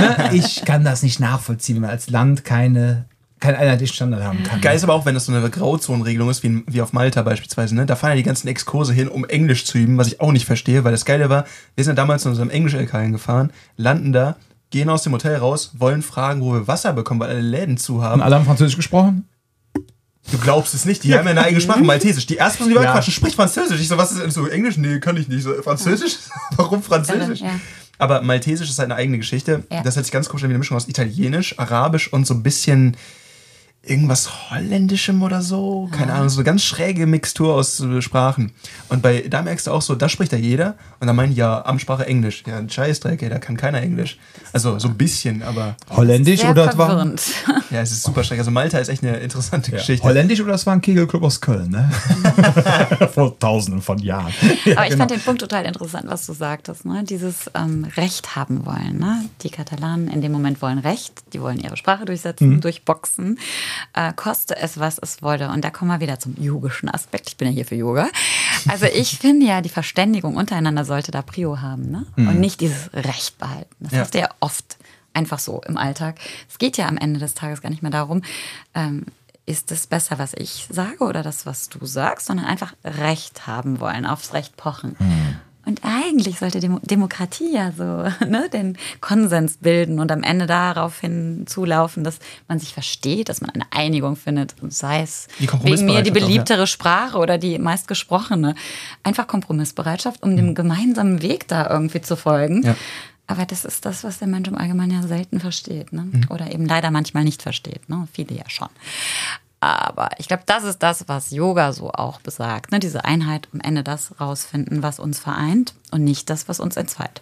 aber ne, ich kann das nicht nachvollziehen, wenn man als Land keine, keinen einheitlichen Standard haben kann. Geil ist aber auch, wenn das so eine Grauzonenregelung ist, wie, in, wie auf Malta beispielsweise. Ne? Da fahren ja die ganzen Exkurse hin, um Englisch zu üben, was ich auch nicht verstehe, weil das Geile war, wir sind ja damals in unserem Englisch-LK hingefahren, landen da, gehen aus dem Hotel raus, wollen fragen, wo wir Wasser bekommen, weil alle Läden zu haben. Haben alle haben Französisch gesprochen? Du glaubst es nicht, die haben ja eine eigene Sprache, Maltesisch. Die erste Person, die Ja. quatschen, spricht Französisch. Ich so, was ist denn so Englisch? Nee, kann ich nicht. So, Französisch? Warum Französisch? Ja. Aber Maltesisch ist halt eine eigene Geschichte. Ja. Das hört sich ganz komisch an wie eine Mischung aus Italienisch, Arabisch und so ein bisschen irgendwas Holländischem oder so. Keine Ahnung, so eine ganz schräge Mixtur aus äh, Sprachen. Und bei da merkst du auch so, da spricht da jeder. Und dann meinen ja Amtssprache Englisch. Ja, ein Scheißdreck, ey, da kann keiner Englisch. Also so ein bisschen, aber Holländisch Sehr oder es war, verwirrend. ja, es ist super schräg. Also Malta ist echt eine interessante ja, Geschichte. Holländisch oder es war ein Kegelclub aus Köln, ne? Vor tausenden von Jahren. Ja, Aber ich genau. fand den Punkt total interessant, was du sagtest. Ne? Dieses ähm, Recht haben wollen. Ne? Die Katalanen in dem Moment wollen Recht, die wollen ihre Sprache durchsetzen, Mhm. durchboxen, äh, koste es, was es wolle. Und da kommen wir wieder zum yogischen Aspekt. Ich bin ja hier für Yoga. Also ich finde ja, die Verständigung untereinander sollte da Prio haben ne? Mhm. und nicht dieses Recht behalten. Das Ja. hast du ja oft einfach so im Alltag. Es geht ja am Ende des Tages gar nicht mehr darum, ähm, ist es besser, was ich sage oder das, was du sagst, sondern einfach Recht haben wollen, aufs Recht pochen. Und eigentlich sollte Demo Demokratie ja so ne, den Konsens bilden und am Ende daraufhin zulaufen, dass man sich versteht, dass man eine Einigung findet, und sei es wegen mir die Kompromissbereitschaft auch, ja. beliebtere Sprache oder die meistgesprochene. Einfach Kompromissbereitschaft, um dem gemeinsamen Weg da irgendwie zu folgen. Ja. Aber das ist das, was der Mensch im Allgemeinen ja selten versteht. Ne? Mhm. Oder eben leider manchmal nicht versteht. Ne? Viele ja schon. Aber ich glaube, das ist das, was Yoga so auch besagt. Ne? Diese Einheit, am Ende das rausfinden, was uns vereint und nicht das, was uns entzweit.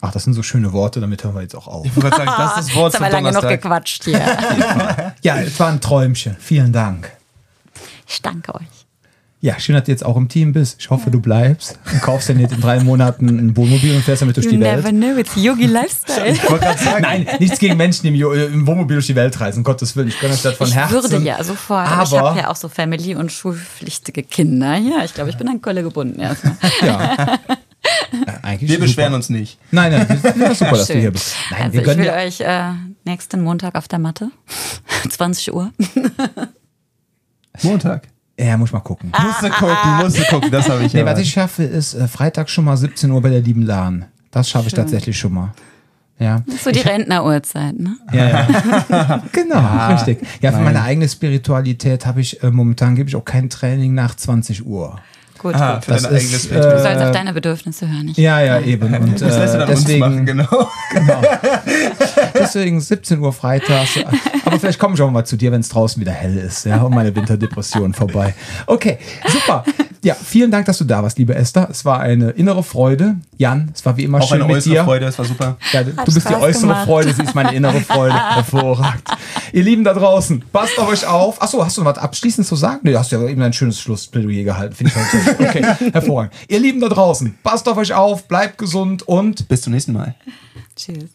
Ach, das sind so schöne Worte, damit hören wir jetzt auch auf. Ich wollte gerade sagen, das ist das Wort Jetzt haben wir lange Donnerstag. gequatscht hier. Ja, es war ein Träumchen. Vielen Dank. Ich danke euch. Ja, schön, dass du jetzt auch im Team bist. Ich hoffe, du bleibst und kaufst dann jetzt in drei Monaten ein Wohnmobil und fährst damit durch You die never Welt. know, it's Yogi Lifestyle. Ich wollte gerade sagen, nein, nichts gegen Menschen, die im, Jo- im Wohnmobil durch die Welt reisen, um Gottes Willen. Ich gönne euch das von Ich Herzen. würde ja sofort, aber, ich Aber- habe ja auch so Family- und schulpflichtige Kinder. Ja, ich glaube, ich bin an Kolle gebunden erstmal. Ja. Äh, Eigentlich Wir super. beschweren uns nicht. Nein, nein, das ist super, dass du hier bist. Nein, also wir ich will dir, euch äh, nächsten Montag auf der Matte, 20 Uhr. Montag. Ja, muss mal gucken. Musste gucken, musste gucken, das habe ich Nee, ja. was ich schaffe, ist äh, Freitag schon mal 17 Uhr bei der lieben Lahn. Das schaffe ich tatsächlich schon mal. Ja. Das ist so die Rentneruhrzeit, ne? Ja, ja. genau, richtig. Ja, für meine eigene Spiritualität habe ich äh, momentan gebe ich auch kein Training nach 20 Uhr. Gut, Ah, gut. für Das dein ist, eigenes äh, Bild. Du sollst auf deine Bedürfnisse hören. Nicht? Ja, ja, eben. Und das lässt du äh, dann uns machen, deswegen, genau. deswegen 17 Uhr freitags. Aber vielleicht komme ich auch mal zu dir, wenn es draußen wieder hell ist, ja, und meine Winterdepression vorbei. Okay, super. Ja, vielen Dank, dass du da warst, liebe Esther. Es war eine innere Freude. Jan, es war wie immer Auch schön eine mit äußere dir. Freude, das war super. Ja, du Hat bist die äußere gemacht. Freude, sie ist meine innere Freude. Hervorragend. Ihr Lieben da draußen, passt auf euch auf. Achso, hast du noch was abschließend zu sagen? Nee, du hast ja eben ein schönes Schlussplädoyer gehalten. Finde ich halt Okay, hervorragend. Ihr Lieben da draußen, passt auf euch auf, bleibt gesund und. Bis zum nächsten Mal. Tschüss.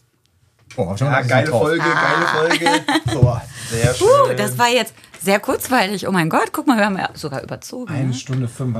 Oh, noch ein bisschen drauf. geile Folge. So, Sehr schön. Uh, das war jetzt sehr kurzweilig. Oh mein Gott, guck mal, wir haben ja sogar überzogen. eine Stunde fünf.